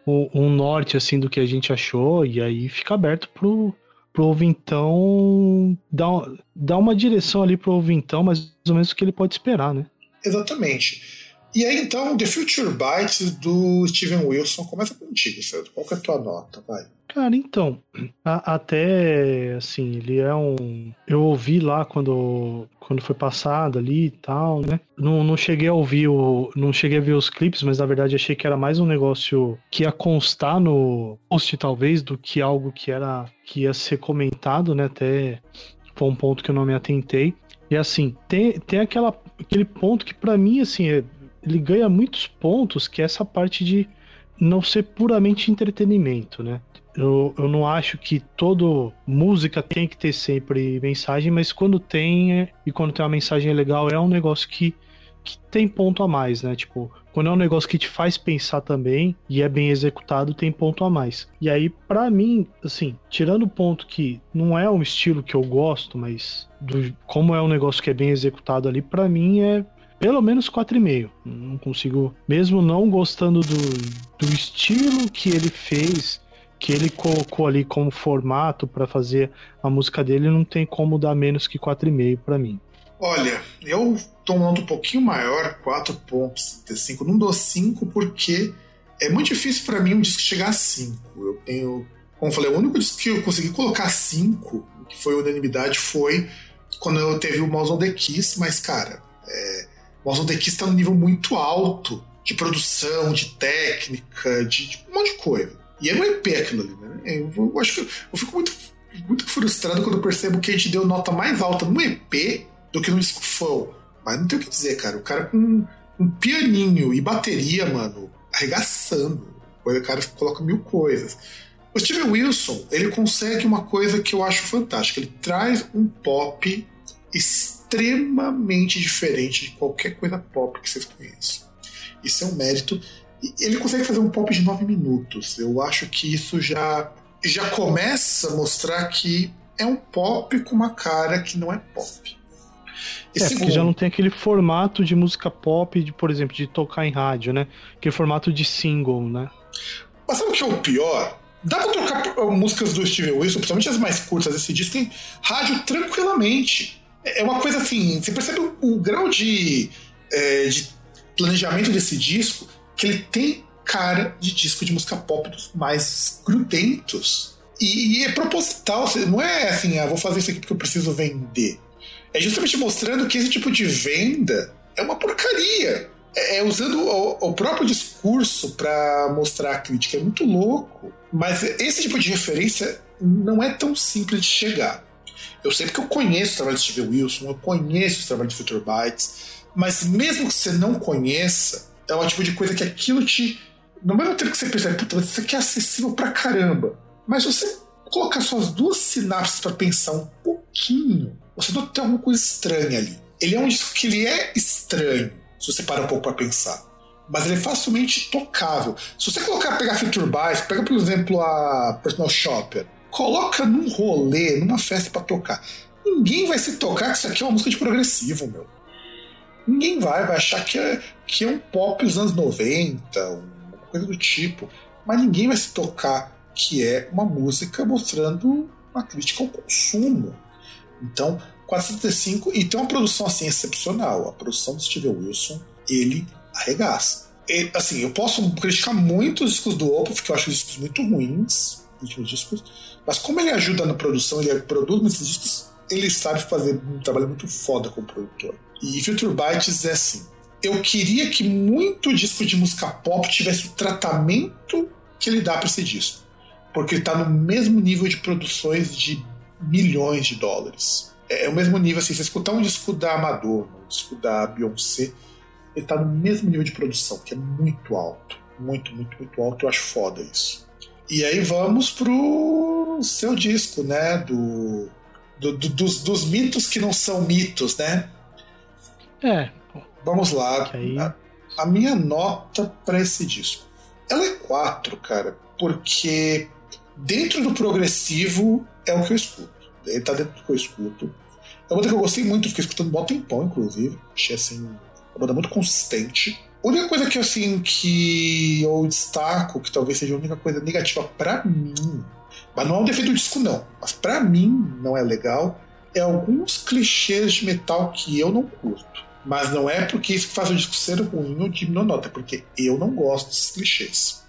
o, um norte, assim, do que a gente achou, e aí fica aberto pro, pro ouvintão dar, dar uma direção ali pro ouvintão, mais ou menos o que ele pode esperar, né? Exatamente. E aí, então, The Future Bites do Steven Wilson. Começa contigo, César. Qual que é a tua nota? Vai. Cara, então, a- até assim, ele é um. Eu ouvi lá quando, quando foi passado ali e tal, né? Não, não cheguei a ouvir o. Não cheguei a ver os clipes, mas na verdade achei que era mais um negócio que ia constar no post, talvez, do que algo que era. que ia ser comentado, né? Até foi um ponto que eu não me atentei. E assim, tem, tem aquela, aquele ponto que pra mim, assim, é- ele ganha muitos pontos, que é essa parte de não ser puramente entretenimento, né? Eu, eu não acho que toda música tem que ter sempre mensagem, mas quando tem, é- e quando tem uma mensagem legal, é um negócio que, que tem ponto a mais, né? Tipo, quando é um negócio que te faz pensar também e é bem executado, tem ponto a mais. E aí, pra mim, assim, tirando o ponto que não é um estilo que eu gosto, mas do- como é um negócio que é bem executado ali, pra mim é pelo menos 4,5. Não consigo, mesmo não gostando do, do estilo que ele fez, que ele colocou ali como formato pra fazer a música dele, não tem como dar menos que 4,5 pra mim. Olha, eu tô um um pouquinho maior, 4.75. Não dou 5 porque é muito difícil pra mim um disco chegar a 5. Eu tenho. Como eu falei, o único disco que eu consegui colocar 5, que foi unanimidade, foi quando eu teve o Mouse on the Kiss, mas, cara, é, Mouse on the Kiss tá num nível muito alto de produção, de técnica, de, de um monte de coisa. E é um EP aquilo ali, né? Eu, eu acho que eu, fico muito, muito frustrado quando percebo que a gente deu nota mais alta no EP do que no discofão. Mas não tem o que dizer, cara. O cara com um pianinho e bateria, mano, arregaçando. O cara coloca mil coisas. O Steven Wilson, ele consegue uma coisa que eu acho fantástica. Ele traz um pop extremamente diferente de qualquer coisa pop que vocês conheçam. Isso é um mérito. Ele consegue fazer um pop de nove minutos. Eu acho que isso já, já começa a mostrar que é um pop com uma cara que não é pop. E É, porque segundo- já não tem aquele formato de música pop, de, por exemplo, de tocar em rádio, né? Aquele formato de single, né? Mas sabe o que é o pior? Dá pra tocar uh, músicas do Steven Wilson, principalmente as mais curtas desse disco, em rádio tranquilamente. É uma coisa assim, você percebe o, o grau de, é, de planejamento desse disco, que ele tem cara de disco de música pop dos mais grudentos. E, e é proposital, não é assim, ah, vou fazer isso aqui porque eu preciso vender. É justamente mostrando que esse tipo de venda é uma porcaria. É, é usando o, o próprio discurso para mostrar a crítica. É muito louco. Mas esse tipo de referência não é tão simples de chegar. Eu sei porque eu conheço o trabalho de Steven Wilson, eu conheço o trabalho de Future Bytes, mas mesmo que você não conheça, é o tipo de coisa que aquilo te. No mesmo tempo que você percebe, puta, isso aqui é acessível pra caramba. Mas você colocar suas duas sinapses para pensar um pouquinho, você nota tem alguma coisa estranha ali. Ele é um disco que ele é estranho, se você parar um pouco para pensar. Mas ele é facilmente tocável. Se você colocar, pegar Future Bytes, pega, por exemplo, a Personal Shopper, coloca num rolê, numa festa para tocar. Ninguém vai se tocar que isso aqui é uma música de progressivo, meu. Ninguém vai, vai achar que é, que é um pop dos anos 90, uma coisa do tipo. Mas ninguém vai se tocar que é uma música mostrando uma crítica ao consumo. Então, 475, e tem uma produção assim excepcional. A produção do Steven Wilson, ele arregaça. E, assim, eu posso criticar muito os discos do Opeth, porque eu acho os discos muito ruins, os últimos discos, mas como ele ajuda na produção, ele produz muitos discos, ele sabe fazer um trabalho muito foda como produtor. E Future Bytes é assim. Eu queria que muito disco de música pop tivesse o tratamento que ele dá para esse disco. Porque ele tá no mesmo nível de produções de milhões de dólares. É o mesmo nível, assim, você escutar um disco da Madonna, um disco da Beyoncé, ele tá no mesmo nível de produção, que é muito alto. Muito, muito, muito alto. Eu acho foda isso. E aí vamos pro seu disco, né? Do, do- do- dos, dos mitos que não são mitos, né? É, Vamos lá. aí. A, a minha nota para esse disco. Ela é 4, cara, porque dentro do progressivo é o que eu escuto. Ele tá dentro do que eu escuto. É uma banda que eu gostei muito, fiquei escutando mó tempão, inclusive. Achei assim, uma banda muito consistente. A única coisa que assim que eu destaco, que talvez seja a única coisa negativa pra mim, mas não é um defeito do disco, não. Mas pra mim não é legal, é alguns clichês de metal que eu não curto. Mas não é porque isso faz o disco ser ruim ou diminuir nota, porque eu não gosto desses clichês.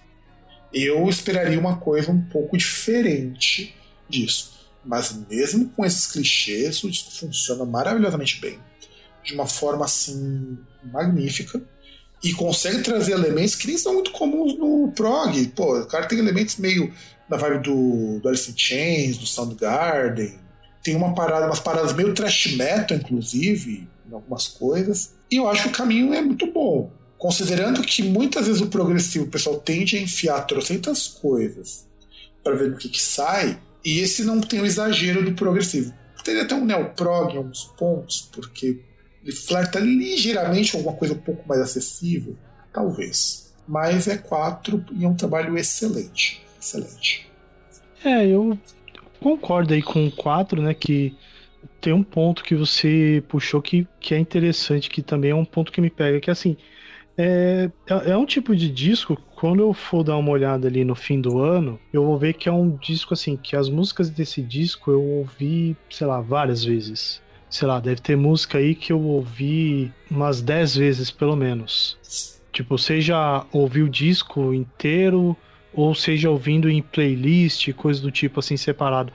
Eu esperaria uma coisa um pouco diferente disso. Mas mesmo com esses clichês, o disco funciona maravilhosamente bem. De uma forma assim magnífica. E consegue trazer elementos que nem são muito comuns no prog. Pô, o cara tem elementos meio da vibe do, do Alice in Chains, do Soundgarden. Tem uma parada, umas paradas meio thrash metal, inclusive, em algumas coisas. E eu acho que o caminho é muito bom. Considerando que muitas vezes o progressivo o pessoal tende a enfiar trocentas coisas pra ver no que que sai. E esse não tem o exagero do progressivo. Teria até um neoprog em alguns pontos, porque ele flerta ligeiramente com alguma coisa um pouco mais acessível, talvez. Mas é 4 e é um trabalho excelente. Excelente. É, eu concordo aí com o 4, né? Que tem um ponto que você puxou que, que é interessante, que também é um ponto que me pega, que assim. É, é é um tipo de disco, quando eu for dar uma olhada ali no fim do ano, eu vou ver que é um disco assim, que as músicas desse disco eu ouvi, sei lá, várias vezes. Sei lá, deve ter música aí que eu ouvi umas 10 vezes pelo menos. Tipo, seja ouvir o disco inteiro, ou seja ouvindo em playlist, coisa do tipo assim, separado.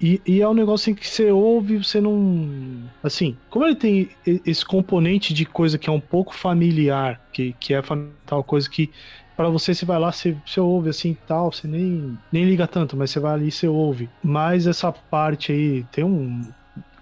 E, e é um negócio em que você ouve, você não. Assim, como ele tem esse componente de coisa que é um pouco familiar, que, que é tal coisa que Pra você, você vai lá, você, você ouve assim tal, você nem, nem liga tanto, mas você vai ali e você ouve. Mas essa parte aí, tem um.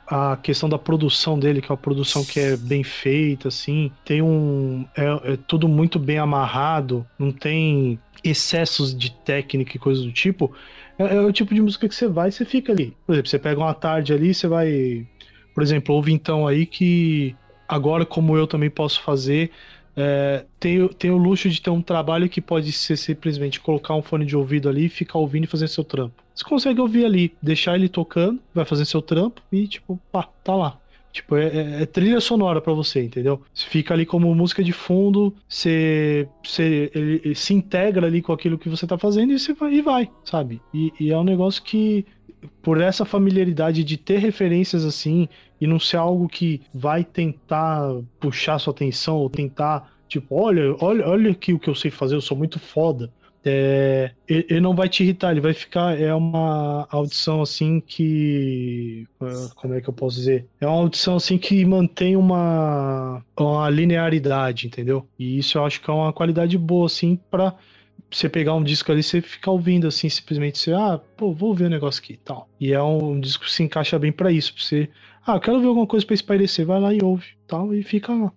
A questão da produção dele, que é uma produção que é bem feita, assim. Tem um. É, é tudo muito bem amarrado, não tem excessos de técnica e coisa do tipo. É, é o tipo de música que você vai e você fica ali. Por exemplo, você pega uma tarde ali, você vai. Por exemplo, ouve então aí que agora, como eu também posso fazer, é, tem, tem o luxo de ter um trabalho que pode ser simplesmente colocar um fone de ouvido ali ficar ouvindo e fazer seu trampo. Você consegue ouvir ali, deixar ele tocando, vai fazer seu trampo e, tipo, pá, tá lá. Tipo, é, é- é trilha sonora pra você, entendeu? Você fica ali como música de fundo, você, você ele, ele se integra ali com aquilo que você tá fazendo e você vai, e vai sabe? E, e é um negócio que, por essa familiaridade de ter referências assim, e não ser algo que vai tentar puxar sua atenção ou tentar, tipo, olha, olha, olha aqui o que eu sei fazer, eu sou muito foda. É, ele, não vai te irritar, ele vai ficar. É uma audição assim que. ah, Como é que eu posso dizer? É uma audição assim que mantém uma, uma linearidade, entendeu? E isso eu acho que é uma qualidade boa, assim, pra você pegar um disco ali você ficar ouvindo assim, simplesmente você, ah, pô, vou ver o negócio aqui e tal. E é um, disco que se encaixa bem pra isso, pra você. Ah, eu quero ver alguma coisa pra espairecer, vai lá e ouve tal, e fica lá.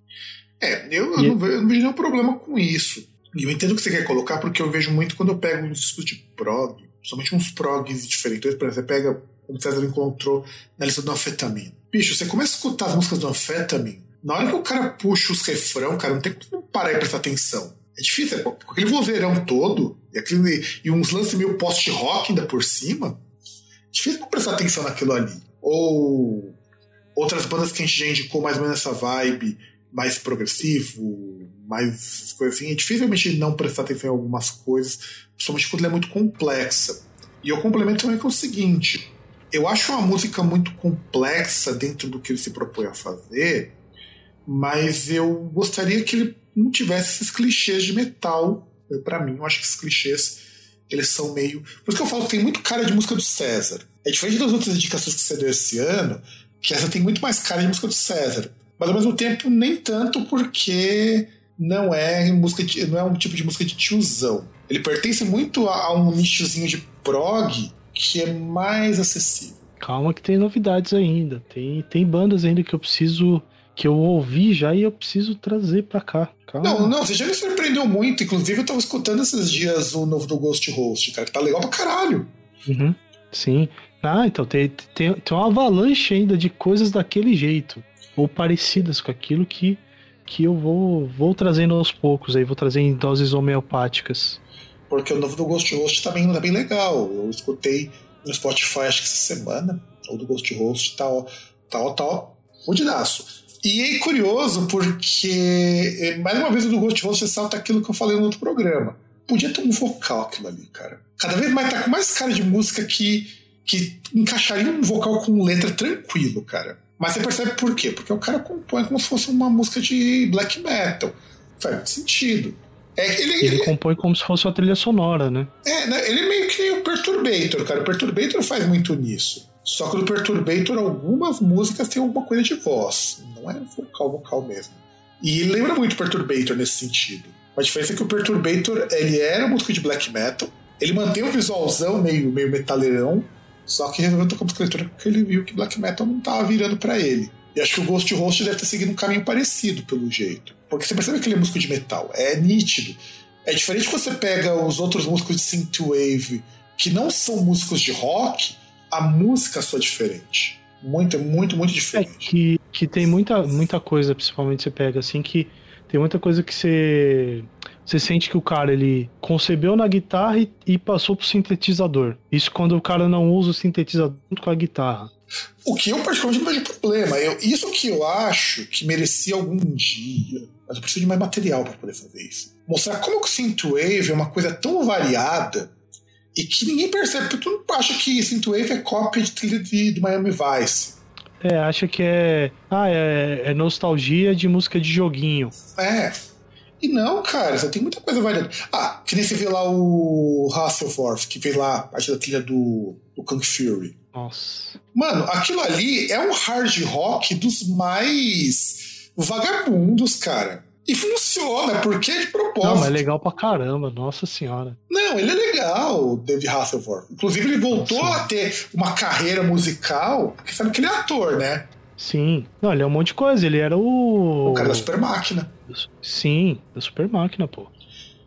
É, eu, eu não, vejo, eu não vejo nenhum problema com isso. E eu entendo o que você quer colocar, porque eu vejo muito quando eu pego uns discos de prog, somente uns progs diferentes. Por exemplo, você pega, como o César encontrou na lista do Anfetamine. Bicho, você começa a escutar as músicas do Anfetamine, na hora que o cara puxa os refrão, cara, não tem como parar e prestar atenção. É difícil, é, com aquele vozeirão todo, e, aquele, e uns lances meio post-rock ainda por cima, é difícil não prestar atenção naquilo ali. Ou outras bandas que a gente já indicou mais ou menos essa vibe, mais progressivo, mais coisas assim, é dificilmente não prestar atenção em algumas coisas, principalmente quando ela é muito complexa. E eu complemento também com o seguinte: eu acho uma música muito complexa dentro do que ele se propõe a fazer, mas eu gostaria que ele não tivesse esses clichês de metal. Pra mim, eu acho que esses clichês eles são meio. Por isso que eu falo que tem muito cara de música do César. É diferente das outras indicações que você deu esse ano, que essa tem muito mais cara de música do César. Mas ao mesmo tempo, nem tanto, porque não é música de- não é um tipo de música de tiozão. Ele pertence muito a, a um nichozinho de prog que é mais acessível. Calma que tem novidades ainda. Tem, tem bandas ainda que eu preciso. que eu ouvi já e eu preciso trazer pra cá. Calma. Não, não, você já me surpreendeu muito. Inclusive, eu tava escutando esses dias o novo do Ghost Host, cara, que tá legal pra caralho. Uhum, sim. Ah, então tem, tem, tem uma avalanche ainda de coisas daquele jeito. Ou parecidas com aquilo que, que eu vou, vou trazendo aos poucos aí, vou trazer em doses homeopáticas. Porque o novo do Ghost Host também tá bem legal. Eu escutei no Spotify acho que essa semana. O do Ghost Host tá ó, tá ó, tá ó, fudidaço. E é curioso porque, eh, mais uma vez, o do Ghost Host ressalta aquilo que eu falei no outro programa. Podia ter um vocal aquilo ali, cara. Cada vez mais tá com mais cara de música que, que encaixaria um vocal com letra tranquilo, cara. Mas você percebe por quê? Porque o cara compõe como se fosse uma música de black metal. Faz muito sentido. É, ele, Ele compõe como se fosse uma trilha sonora, né? é, né, ele é meio que nem o Perturbator, cara. O Perturbator faz muito nisso. Só que no Perturbator, algumas músicas têm alguma coisa de voz. Não é vocal, vocal mesmo. E lembra muito o Perturbator nesse sentido. A diferença é que o Perturbator, ele era música de black metal. Ele mantém um visualzão meio, meio metaleirão. Só que resolveu tocar música eletrônica porque ele viu que black metal não tava virando pra ele. E acho que o Ghost Host deve ter seguido um caminho parecido, pelo jeito. Porque você percebe que ele é músico de metal. É nítido. É diferente quando você pega os outros músicos de synthwave que não são músicos de rock, a música soa diferente. Muito, muito, muito É diferente. que, que tem muita, muita coisa, principalmente você pega assim, que tem muita coisa que você. Você sente que o cara ele concebeu na guitarra e, e passou pro sintetizador. Isso quando o cara não usa o sintetizador junto com a guitarra. O que eu particularmente não vejo problema. Eu, isso que eu acho que merecia algum dia. Mas eu preciso de mais material para poder fazer isso. Mostrar como que o Synthwave é uma coisa tão variada e que ninguém percebe. Porque tu não acha que Synthwave é cópia de trilha de, do Miami Vice. É, acha que é. Ah, é, é nostalgia de música de joguinho. É. E não, cara, você tem muita coisa variada. Ah, que nem você vê lá o Hasselhoff, que fez lá a parte da trilha do, do Kung Fury. Nossa. Mano, aquilo ali é um hard rock dos mais vagabundos, cara. E funciona, porque é de propósito. Não, mas é legal pra caramba, nossa senhora. Não, ele é legal, o David Hasselhoff. Inclusive, ele voltou Nossa. a ter uma carreira musical, porque sabe que ele é ator, né? Sim. Não, ele é um monte de coisa. Ele era o. O cara da Super Máquina. Sim, da Super Máquina, pô.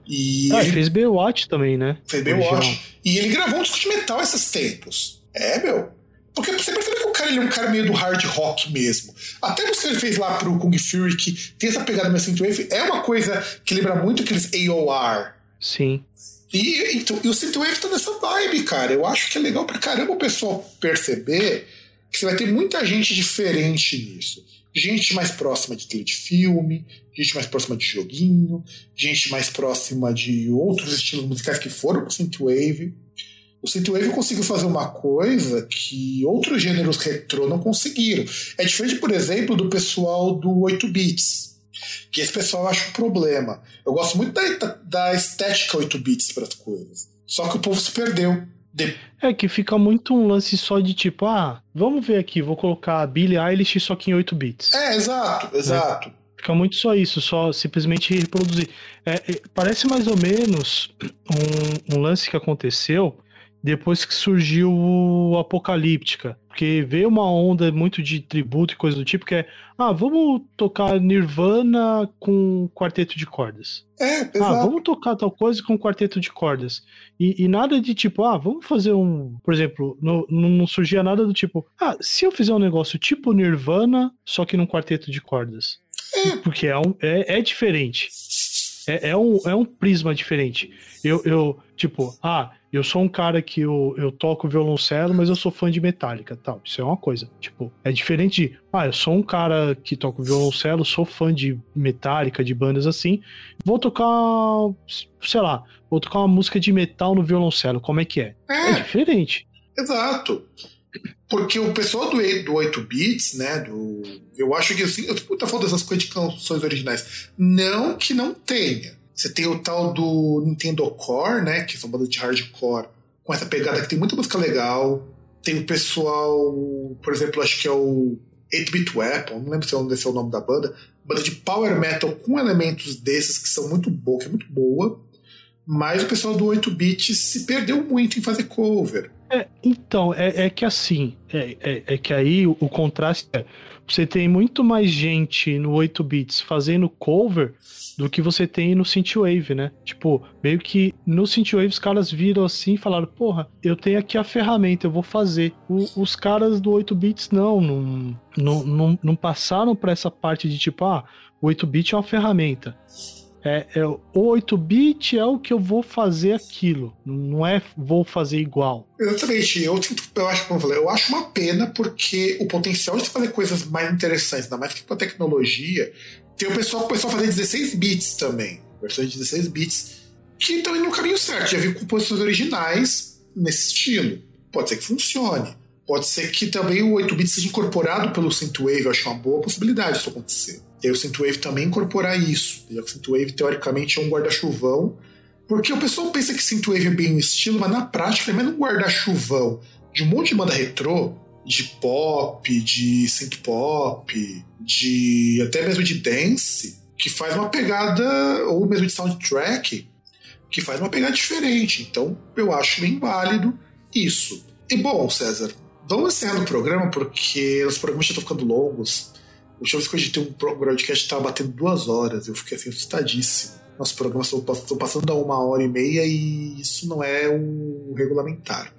E Ah, ele fez Baywatch também, né? fez ótimo. E ele gravou um disco de metal esses tempos. É, meu. Porque você percebe que o cara ele é um cara meio do hard rock mesmo. Até você ele fez lá pro Kung Fury, que tem essa pegada meio synthwave, é uma coisa que lembra muito aqueles AOR. Sim. E, então, e o Synthwave tá nessa vibe, cara. Eu acho que é legal pra caramba o pessoal perceber que você vai ter muita gente diferente nisso. Gente mais próxima de trilha de filme, gente mais próxima de joguinho, gente mais próxima de outros estilos musicais que foram pro Synthwave. O Synthwave conseguiu fazer uma coisa que outros gêneros retrô não conseguiram. É diferente, por exemplo, do pessoal do 8 bits. Que esse pessoal acha um problema. Eu gosto muito da, da estética 8 bits para as coisas. Só que o povo se perdeu. De- É que fica muito um lance só de tipo, ah, vamos ver aqui, vou colocar Billie Eilish só que em 8 bits. É, exato, exato. Fica muito só isso, só simplesmente reproduzir. É, é, parece mais ou menos um, um lance que aconteceu depois que surgiu o Apocalíptica. Porque veio uma onda muito de tributo e coisa do tipo, que é, ah, vamos tocar Nirvana com quarteto de cordas. É, Ah, exato. vamos tocar tal coisa com quarteto de cordas. E, e nada de tipo, ah, vamos fazer um. Por exemplo, no- não surgia nada do tipo, ah, se eu fizer um negócio tipo Nirvana, só que num quarteto de cordas. Porque é, um, é, é diferente. É, é um, é um prisma diferente. Eu, eu, tipo, ah, eu sou um cara que eu, eu toco violoncelo, mas eu sou fã de Metallica, tal. Isso é uma coisa. Tipo, é diferente de, ah, eu sou um cara que toco violoncelo, sou fã de Metallica, de bandas assim, vou tocar, sei lá, vou tocar uma música de metal no violoncelo, como é que é? É É, diferente. exato. Porque o pessoal do, e- do 8 bits, né, do, eu acho que assim, eu tô falando dessas coisas de canções originais. Não que não tenha. Você tem o tal do Nintendo Core, né, que são bandas de hardcore, com essa pegada que tem muita música legal. Tem o pessoal, por exemplo, acho que é o 8-Bit Weapon, não lembro se é esse é o nome da banda, banda de power metal com elementos desses que são muito boa, que é muito boa. Mas o pessoal do 8-bit se perdeu muito em fazer cover. É, então, é, é que assim, é, é, é que aí o, o contraste é, você tem muito mais gente no 8 bits fazendo cover do que você tem no Synthwave, né? Tipo, meio que no Synthwave os caras viram assim e falaram, porra, eu tenho aqui a ferramenta, eu vou fazer. O- os caras do 8 bits não, não, não, não, não passaram pra essa parte de tipo, ah, o 8 bit é uma ferramenta. É, é, o 8-bit é o que eu vou fazer aquilo. Não é vou fazer igual. Exatamente. Eu, eu acho, como eu falei, eu acho uma pena porque o potencial de fazer coisas mais interessantes, ainda mais que com a tecnologia, tem o pessoal que começou a fazer 16 bits também. Versões de 16 bits que estão indo no caminho certo. Já vi composições originais nesse estilo. Pode ser que funcione. Pode ser que também o 8 bits seja incorporado pelo Synthwave. Eu acho uma boa possibilidade isso acontecer. E aí o Synthwave também incorporar isso. Que o Synthwave, teoricamente, é um guarda-chuvão porque o pessoal pensa que Synthwave é bem um estilo, mas na prática é mais um guarda-chuvão de um monte de banda retrô, de pop, de synth pop, de até mesmo de dance, que faz uma pegada, ou mesmo de soundtrack, que faz uma pegada diferente. Então eu acho bem válido isso. E bom, César, vamos encerrando o programa, porque os programas já estão ficando longos. A última vez que a gente tem um gente estava batendo duas horas, eu fiquei assim assustadíssimo. Nosso programa estou passando a uma hora e meia e isso não é um regulamentar.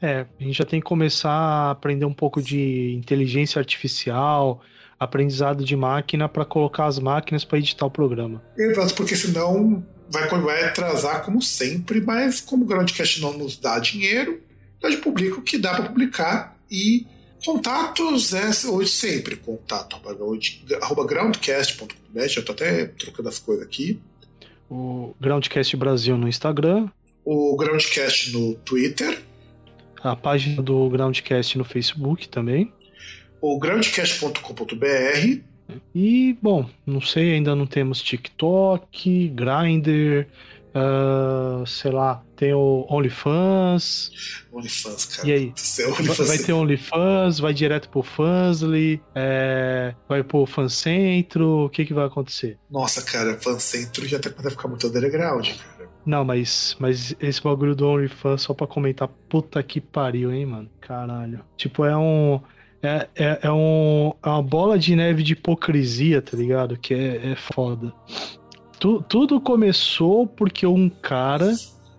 É, a gente já tem que começar a aprender um pouco de inteligência artificial, aprendizado de máquina para colocar as máquinas para editar o programa. Exato, porque senão vai, vai atrasar como sempre, mas como o Groundcast não nos dá dinheiro, a gente publica o que dá para publicar e contatos é hoje sempre contato arroba groundcast.com.br já tô até trocando as coisas aqui. O Groundcast Brasil no Instagram, o Groundcast no Twitter. A página do Groundcast no Facebook também. o groundcast.com.br E, bom, não sei, ainda não temos TikTok, Grindr, ah, sei lá, tem o OnlyFans. OnlyFans, cara. E aí? Céu, Vai, OnlyFans. vai ter OnlyFans, vai direto pro Fansly, é, vai pro Fancentro, o que que vai acontecer? Nossa, cara, Fancentro já tá a ficar muito underground, cara. Não, mas, mas esse bagulho do OnlyFans, só pra comentar, puta que pariu, hein, mano? Caralho. Tipo, é um. É, é, é, um, é uma bola de neve de hipocrisia, tá ligado? Que é, é foda. Tu- tudo começou porque um cara,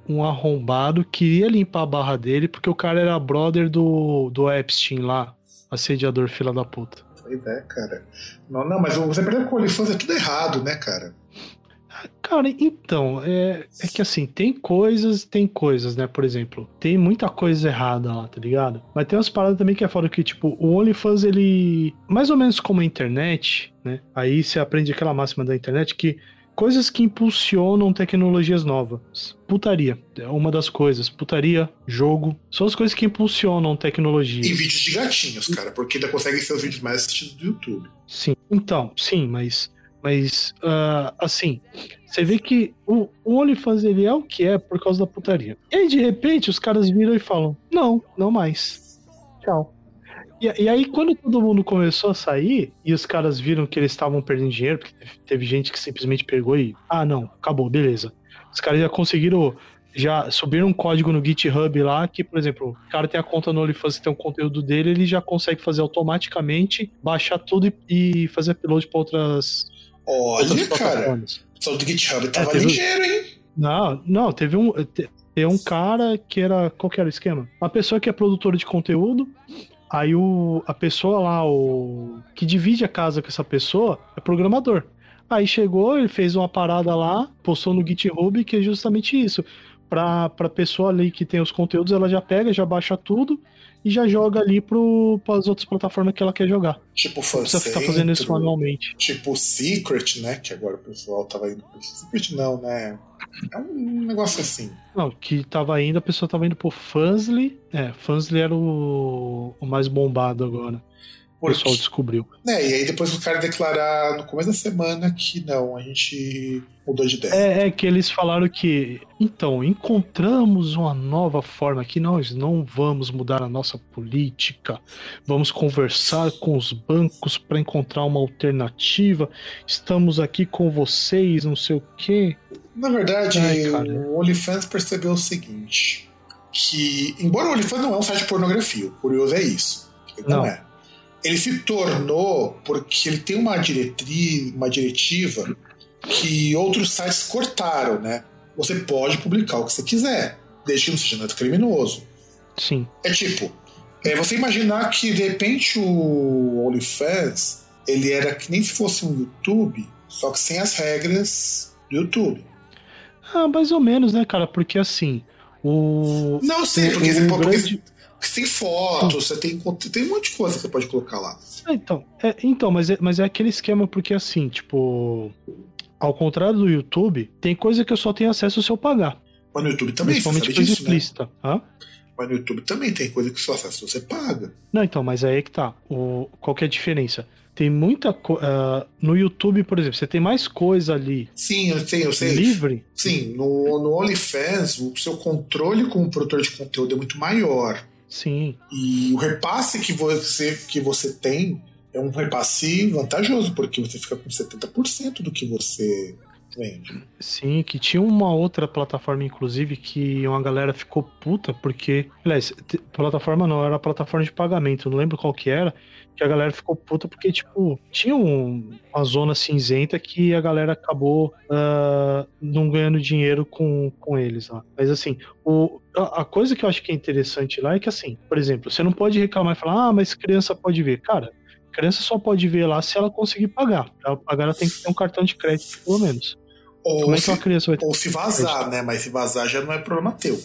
um arrombado, queria limpar a barra dele porque o cara era brother do, do Epstein lá, assediador fila da puta. Pois é, cara. Não, não, mas você perdeu com o OnlyFans é tudo errado, né, cara? Cara, então, é, é que assim, tem coisas, tem coisas, né? Por exemplo, tem muita coisa errada lá, tá ligado? Mas tem umas paradas também que é foda que, tipo, o OnlyFans, ele. Mais ou menos como a internet, né? Aí você aprende aquela máxima da internet que coisas que impulsionam tecnologias novas. Putaria é uma das coisas. Putaria, jogo, são as coisas que impulsionam tecnologia. E vídeos de gatinhos, cara, porque ainda conseguem ser os vídeos mais assistidos do YouTube. Sim. Então, sim, mas. Mas, ah, assim, você vê que o, o OnlyFans ele é o que é por causa da putaria. E aí, de repente, os caras viram e falam: Não, não mais. Tchau. E, e aí, quando todo mundo começou a sair e os caras viram que eles estavam perdendo dinheiro, porque teve, teve gente que simplesmente pegou e. Ah, não, acabou, beleza. Os caras já conseguiram. Já subiram um código no GitHub lá que, por exemplo, o cara tem a conta no OnlyFans e tem um conteúdo dele, ele já consegue fazer automaticamente, baixar tudo e, e fazer upload para outras, outras Olha, cara, plataformas. só do GitHub tava teve- ligeiro, hein? Não, não, teve um. te- Tem um cara que era. Qual que era o esquema? Uma pessoa que é produtora de conteúdo. Aí o, a pessoa lá, o. que divide a casa com essa pessoa, é programador. Aí chegou, ele fez uma parada lá, postou no GitHub, que é justamente isso. Pra, pra pessoa ali que tem os conteúdos, ela já pega, já baixa tudo e já joga ali pro, pras outras plataformas que ela quer jogar. Tipo Não precisa ficar fazendo isso manualmente. tipo Secret, né? Que agora o pessoal tava indo pro Secret, não, né? É um negócio assim. Não, que tava indo, a pessoa tava indo pro Fansly. É, Fansly era o, o mais bombado agora. O Porque, pessoal descobriu. né, e aí depois o cara declarar no começo da semana que não, a gente mudou de ideia. É, é que eles falaram que. Então, encontramos uma nova forma que nós não vamos mudar a nossa política. Vamos conversar com os bancos para encontrar uma alternativa. Estamos aqui com vocês, não sei o quê. Na verdade, Ai, o OnlyFans percebeu o seguinte: que, embora o OnlyFans não é um site de pornografia, o curioso é isso. Não, Não. é. Ele se tornou porque ele tem uma diretriz, uma diretiva que outros sites cortaram, né? Você pode publicar o que você quiser, desde que não seja nada criminoso. Sim. É tipo, é você imaginar que de repente o OnlyFans ele era que nem se fosse um YouTube, só que sem as regras do YouTube. Ah, mais ou menos, né, cara? Porque assim. O. Não, o- porque, o você, porque grande- você tem fotos, você tem, tem um monte de coisa que você pode colocar lá. Ah, então, é, então mas, é, mas é aquele esquema porque assim, tipo. Ao contrário do YouTube, tem coisa que eu só tenho acesso se eu pagar. Mas no YouTube também, você principalmente sabe coisa disso, né? explícita. Hã? Mas no YouTube também tem coisa que só acesso você paga. Não, então, mas aí é que tá. O, qual que é a diferença? Tem muita coisa. no YouTube, por exemplo, você tem mais coisa ali Sim, eu sei, eu sei. livre. Sim, no, no OnlyFans, o seu controle como produtor de conteúdo é muito maior. Sim. E o repasse que você, que você tem é um repasse vantajoso, porque você fica com 70% do que você Sim, que tinha uma outra plataforma, inclusive, que uma galera ficou puta, porque. Aliás, plataforma não, era plataforma de pagamento, não lembro qual que era, que a galera ficou puta porque, tipo, tinha um- uma zona cinzenta que a galera acabou ah, não ganhando dinheiro com, com eles lá. Mas assim, o, a, coisa que eu acho que é interessante lá é que, assim, por exemplo, você não pode reclamar e falar, ah, mas criança pode ver. Cara, criança só pode ver lá se ela conseguir pagar. Pagar, ela tem que ter um cartão de crédito, pelo menos. Ou, Como é que se, uma criança vai ter ou se vazar, né? Mas se vazar já não é problema teu.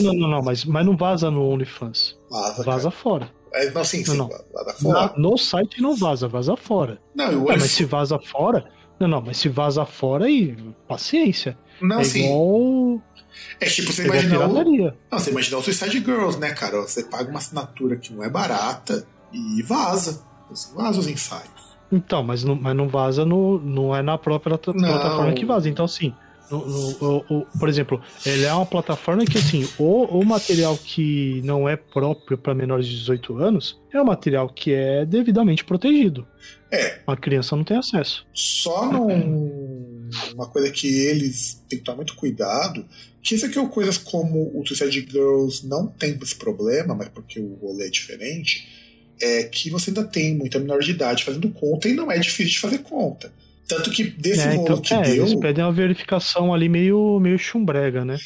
Não, não, não, mas, mas não vaza no OnlyFans. Vaza. Vaza fora. É, não, sim, sim. Não, Vaza fora. Na- no site não vaza, vaza fora. Não, e Ué, olho- mas se vaza fora. Não, não, mas se vaza fora aí, paciência. Não, é sim. igual, É tipo, você é igual imaginar o... Não, você imaginar o Suicide Girls, né, cara? Você paga uma assinatura que não é barata e vaza. Você vaza os ensaios. Então, mas não, mas não vaza no. Não é na própria plataforma que vaza. Então, assim. no- no- o- o- por exemplo, ele é uma plataforma que, assim, o, o material que não é próprio para menores de 18 anos é um material que é devidamente protegido. É, Uma criança não tem acesso. só num... uma coisa que eles têm que tomar muito cuidado, que isso aqui é coisas como o Suicide Girls não tem esse problema, mas porque o rolê é diferente, é que você ainda tem muita menor de idade fazendo conta e não é difícil de fazer conta. Tanto que desse É, então, que é, deu, eles pedem uma verificação ali meio, meio chumbrega, né?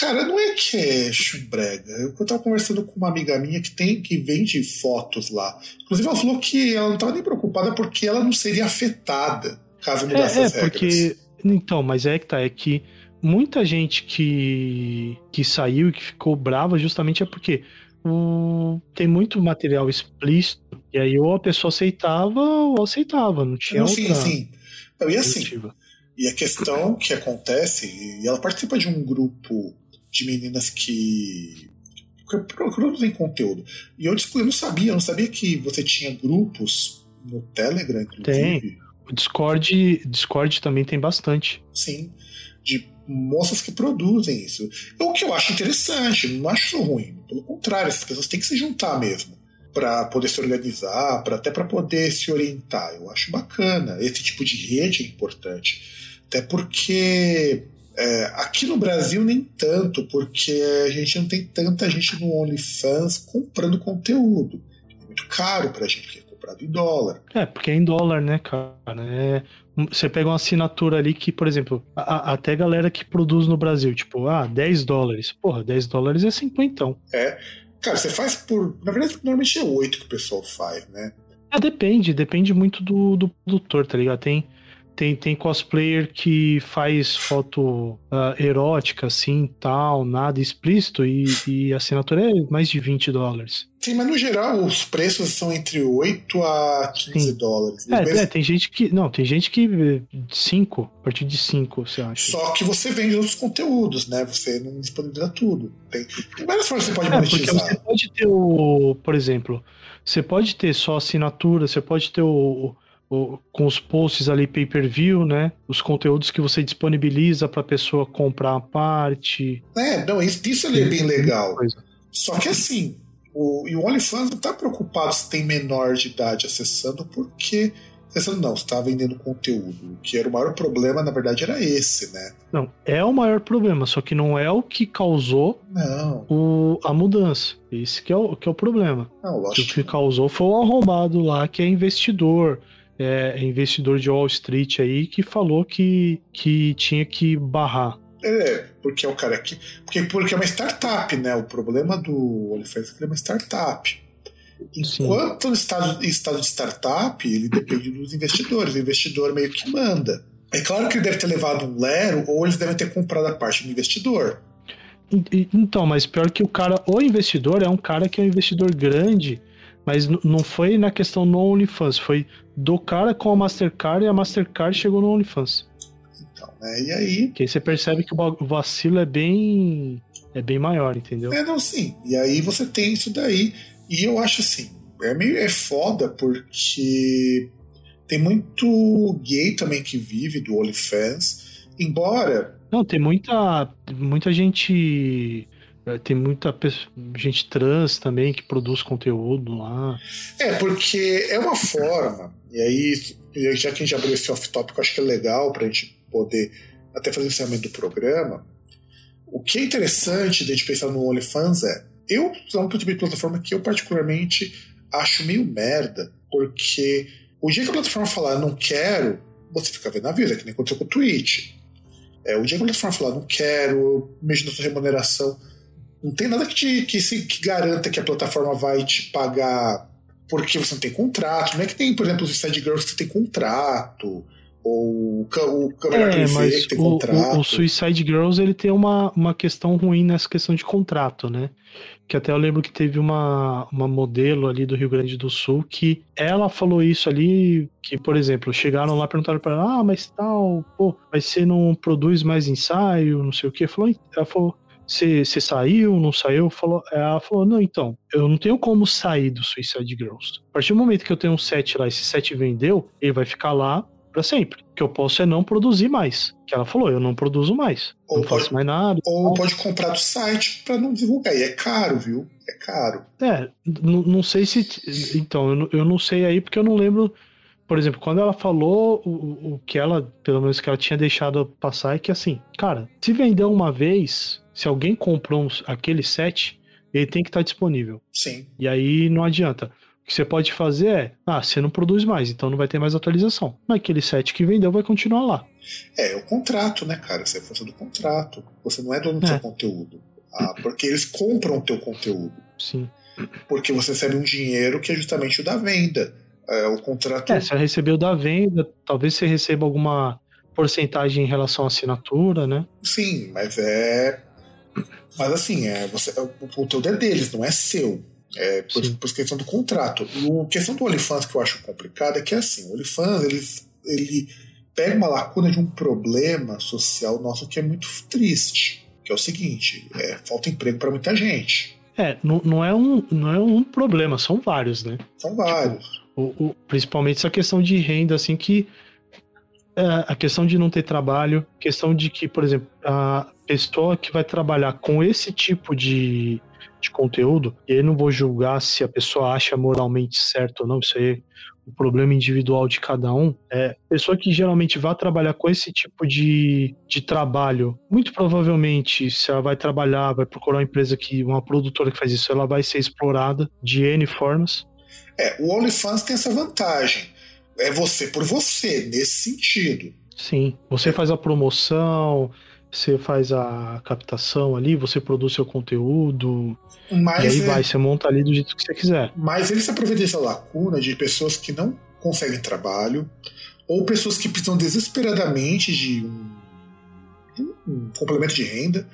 cara, não é que é chumbrega. Eu, eu tava conversando com uma amiga minha que tem que vende fotos lá. Inclusive, ela falou que ela não tava nem preocupada porque ela não seria afetada caso mudasse É, é as regras. porque. Então, mas é que tá, é que muita gente que, que saiu e que ficou brava justamente é porque o, tem muito material explícito, e aí ou a pessoa aceitava ou aceitava, não tinha Não, sim, sim. E assim. E a questão que acontece, e ela participa de um grupo de meninas que produzem conteúdo. E eu, eu não sabia, eu não sabia que você tinha grupos no Telegram, inclusive. O Discord, Discord também tem bastante. Sim, de moças que produzem isso. O que eu acho interessante, não acho ruim. Pelo contrário, essas pessoas têm que se juntar mesmo para poder se organizar, pra, até para poder se orientar. Eu acho bacana. Esse tipo de rede é importante. Até porque é, aqui no Brasil nem tanto, porque a gente não tem tanta gente no OnlyFans comprando conteúdo. É muito caro pra gente, porque é comprado em dólar. É, porque é em dólar, né, cara? É, você pega uma assinatura ali que, por exemplo, a- a- até galera que produz no Brasil, tipo, ah, 10 dólares. Porra, 10 dólares é cinquentão. Cara, você faz por. Na verdade, normalmente é oito que o pessoal faz, né? É, depende, depende muito do, do produtor, tá ligado? Tem, tem, tem cosplayer que faz foto ah, erótica, assim, tal, nada explícito, e, e a assinatura é mais de 20 dólares. Sim, mas no geral os preços são entre 8 a 15 Sim. dólares. É, Mas- é, tem gente que. Não, tem gente que. 5, a partir de 5, você acha. Só que você vende outros conteúdos, né? Você não disponibiliza tudo. Tem, tem várias formas que você pode É, porque monetizar. você pode ter o. Por exemplo, você pode ter só assinatura, você pode ter o. o- com os posts ali pay per view, né? Os conteúdos que você disponibiliza para a pessoa comprar a parte. É, não, isso, isso é bem legal. Coisa. Só que assim, o, e o OnlyFans não tá preocupado se tem menor de idade acessando, porque. Acessando não, você tá vendendo conteúdo. O que era o maior problema, na verdade, era esse, né? Não, é o maior problema, só que não é o que causou Não, o, a mudança. Esse que é o, que é o problema. não, O lógico. que causou foi o arrombado lá, que é investidor. É, investidor de Wall Street aí que falou que, que tinha que barrar. É, porque é o cara que. Porque, porque é uma startup, né? O problema do OnlyFans é que ele é uma startup. Sim. Enquanto no estado, em estado de startup, ele depende dos investidores. O investidor meio que manda. É claro que ele deve ter levado um lero, ou eles devem ter comprado a parte do investidor. Então, mas pior que o cara, o investidor é um cara que é um investidor grande, mas não foi na questão no OnlyFans, foi do cara com a Mastercard e a Mastercard chegou no OnlyFans. Então, né? E aí. Que aí você percebe que o vacilo é bem é bem maior, entendeu? É, não, sim. E aí você tem isso daí. E eu acho assim, é meio é foda porque tem muito gay também que vive do OnlyFans. Embora Não, tem muita muita gente tem muita gente trans também que produz conteúdo lá. É, porque é uma forma, e aí, já que a gente abriu esse off-topic, eu acho que é legal pra gente poder até fazer o encerramento do programa, o que é interessante de a gente pensar no OnlyFans é, eu sou um tipo de plataforma que eu particularmente acho meio merda, porque o dia que a plataforma falar não quero, você fica vendo a vida, que nem aconteceu com o Twitch. É, o dia que a plataforma falar não quero, mexer na sua remuneração, não tem nada que, te, que, se, que garanta que a plataforma vai te pagar porque você não tem contrato. Não é que tem, por exemplo, os Side Girls que tem contrato, ou o, Câmera É, que tem o, contrato. o, o Suicide Girls ele tem uma, uma questão ruim nessa questão de contrato, né? Que até eu lembro que teve uma, uma modelo ali do Rio Grande do Sul que ela falou isso ali, que, por exemplo, chegaram lá e perguntaram pra ela, ah, mas tal, pô, mas você não produz mais ensaio, não sei o quê. Falou, ela falou, você saiu, não saiu? Falou, ela falou, não, então, eu não tenho como sair do Suicide Girls. A partir do momento que eu tenho um set lá, esse set vendeu, ele vai ficar lá pra sempre. O que eu posso é não produzir mais. Que ela falou, eu não produzo mais. Ou não pode- faço mais nada. Ou pode comprar do site pra não divulgar. E é caro, viu? É caro. É, não sei se. Então, eu não- eu não sei aí porque eu não lembro. Por exemplo, quando ela falou, o, o- o que ela, pelo menos que ela tinha deixado passar, é que assim, cara, se vender uma vez, se alguém comprou uns- aquele set, ele tem que estar disponível. Sim. E aí não adianta. O que você pode fazer é, ah, você não produz mais, então não vai ter mais atualização. Mas aquele set que vendeu vai continuar lá. É, é o contrato, né, cara? Você é força do contrato. Você não é dono do É. seu conteúdo. Ah, porque eles compram o teu conteúdo. Sim. Porque você recebe um dinheiro que é justamente o da venda. É, o contrato. É, você recebeu da venda, talvez você receba alguma porcentagem em relação à assinatura, né? Sim, mas é. Mas assim, é, você, o conteúdo é deles, não é seu. É por, Sim. por questão do contrato. E a questão do OnlyFans que eu acho complicada é que assim, o OnlyFans ele, ele pega uma lacuna de um problema social nosso que é muito triste. Que é o seguinte: é, falta emprego para muita gente. É, não, não, é um, não é um problema, são vários, né? São vários. O, o- principalmente essa questão de renda, assim, que é, a questão de não ter trabalho, questão de que, por exemplo, a pessoa que vai trabalhar com esse tipo de, de conteúdo, e aí não vou julgar se a pessoa acha moralmente certo ou não, isso aí é o problema individual de cada um. É, pessoa que geralmente vai trabalhar com esse tipo de, de trabalho, muito provavelmente, se ela vai trabalhar, vai procurar uma empresa que, uma produtora que faz isso, ela vai ser explorada de N formas. É, o OnlyFans tem essa vantagem. É você por você, nesse sentido. Sim, você faz a promoção, você faz a captação ali, você produz seu conteúdo, e Mas, aí é- vai, você monta ali do jeito que você quiser. mas ele se aproveita dessa lacuna de pessoas que não conseguem trabalho ou pessoas que precisam desesperadamente de um, de um complemento de renda.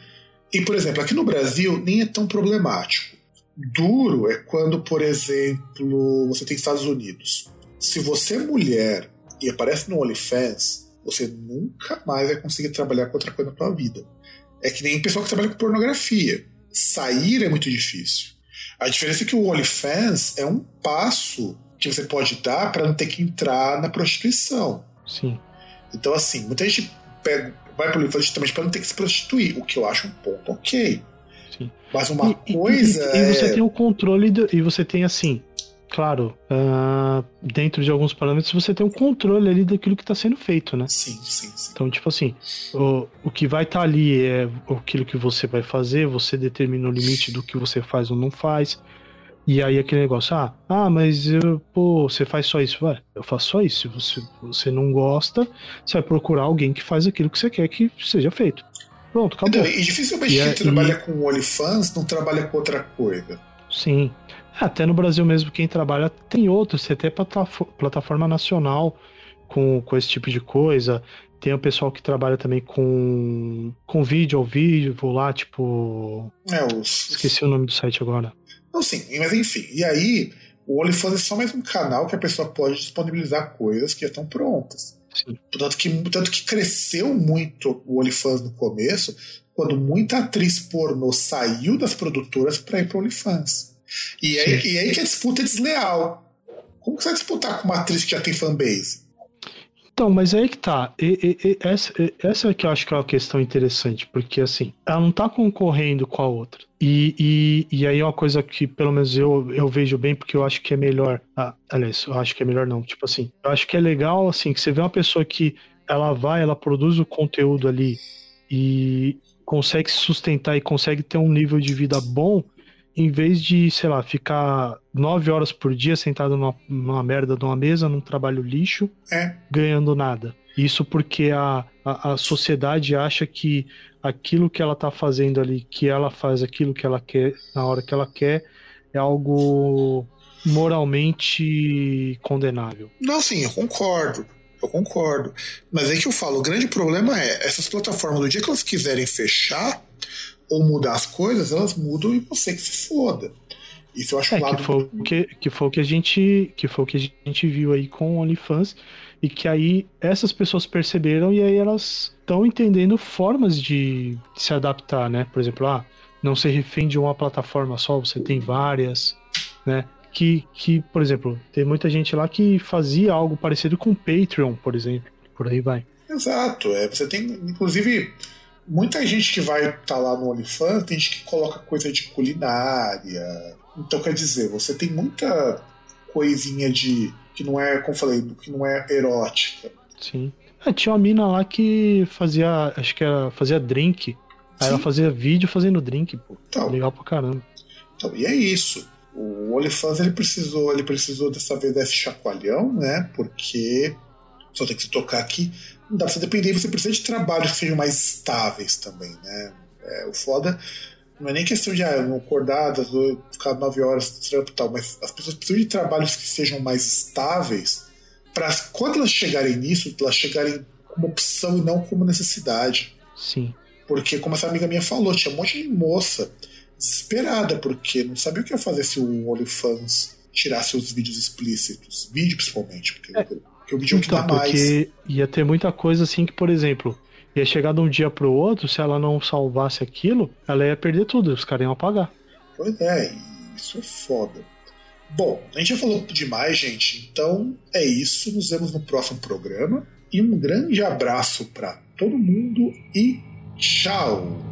E, por exemplo, aqui no Brasil nem é tão problemático. Duro é quando, por exemplo, você tem Estados Unidos. Se você é mulher e aparece no OnlyFans, você nunca mais vai conseguir trabalhar com outra coisa na sua vida. É que nem pessoal que trabalha com pornografia. Sair é muito difícil. A diferença é que o OnlyFans é um passo que você pode dar para não ter que entrar na prostituição. Sim. Então, assim, muita gente pega, vai para o OnlyFans justamente para não ter que se prostituir, o que eu acho um ponto ok. Sim. Mas uma E- e- coisa e, e você é. tem o controle, do- e você tem assim, claro, ah, dentro de alguns parâmetros, você tem o controle ali daquilo que está sendo feito, né? Sim, sim, sim. Então, tipo assim, o, o que vai estar ali é aquilo que você vai fazer, você determina o limite do que você faz ou não faz. E aí aquele negócio, ah, ah, mas eu, pô, você faz só isso. Vai, eu faço só isso. Se você, você não gosta, você vai procurar alguém que faz aquilo que você quer que seja feito. Pronto, acabou. Entendeu? E dificilmente E quem é- trabalha com OnlyFans não trabalha com outra coisa. Sim. Até no Brasil mesmo, quem trabalha tem outros, você tem platafo- plataforma nacional com, com esse tipo de coisa. Tem o pessoal que trabalha também com, com vídeo ao vivo lá, tipo. É, os, Esqueci o nome do site agora. Não, sim, mas enfim. E aí, o OnlyFans é só mais um canal que a pessoa pode disponibilizar coisas que já estão prontas. Sim. Tanto que, tanto que cresceu muito o OnlyFans no começo, quando muita atriz pornô saiu das produtoras para ir para OnlyFans. E aí, Sim. e aí que a disputa é desleal. Como que você vai disputar com uma atriz que já tem fanbase? Então, mas aí que tá. E- e- e- essa, essa é que eu acho que é uma questão interessante, porque assim, ela não tá concorrendo com a outra. E, e, e aí é uma coisa que, pelo menos, eu, eu vejo bem, porque eu acho que é melhor. Ah, aliás, eu acho que é melhor não. Tipo assim, eu acho que é legal, assim, que você vê uma pessoa que ela vai, ela produz o conteúdo ali e consegue se sustentar e consegue ter um nível de vida bom, em vez de, sei lá, ficar nove horas por dia sentado numa, numa merda de uma mesa, num trabalho lixo, É. ganhando nada. Isso porque a, a, a sociedade acha que aquilo que ela tá fazendo ali, que ela faz aquilo que ela quer na hora que ela quer, é algo moralmente condenável. Não, sim, eu concordo. Eu concordo. Mas é que eu falo, o grande problema é, essas plataformas, do dia que elas quiserem fechar ou mudar as coisas, elas mudam e você que se foda. Isso eu acho É, lado que foi, o que, que foi o que a gente que foi o que a gente viu aí com o OnlyFans e que aí essas pessoas perceberam e aí elas estão entendendo formas de se adaptar, né? Por exemplo, ah, não ser refém de uma plataforma só, você tem várias, né? Que, que, por exemplo, tem muita gente lá que fazia algo parecido com o Patreon, por exemplo. Por aí vai. Exato. É, você tem, inclusive, muita gente que vai estar lá no OnlyFans, tem gente que coloca coisa de culinária. Então, quer dizer, você tem muita coisinha de. que não é, como eu falei, que não é erótica. Sim. Ah, tinha uma mina lá que fazia, acho que era, fazia drink. Aí ela Sim. fazia vídeo fazendo drink, pô. Então, Legal pra caramba. Então, e é isso. O OnlyFans ele precisou, ele precisou dessa vez desse chacoalhão, né? Porque só tem que se tocar aqui. Não dá pra você depender, você precisa de trabalhos que sejam mais estáveis também, né? É, o foda não é nem questão de ah, acordar, das ficar nove horas trampo e tal, mas as pessoas precisam de trabalhos que sejam mais estáveis para quando elas chegarem nisso, elas chegarem como opção e não como necessidade. Sim. Porque, como essa amiga minha falou, tinha um monte de moça desesperada, porque não sabia o que ia fazer se o OnlyFans tirasse os vídeos explícitos. Vídeo, principalmente, porque, porque que Então, mais. porque ia ter muita coisa assim que, por exemplo, ia chegar de um dia pro outro, se ela não salvasse aquilo, ela ia perder tudo, os caras iam apagar. Pois é, isso é foda. Bom, a gente já falou demais, gente. Então é isso. Nos vemos no próximo programa. E um grande abraço para todo mundo e tchau!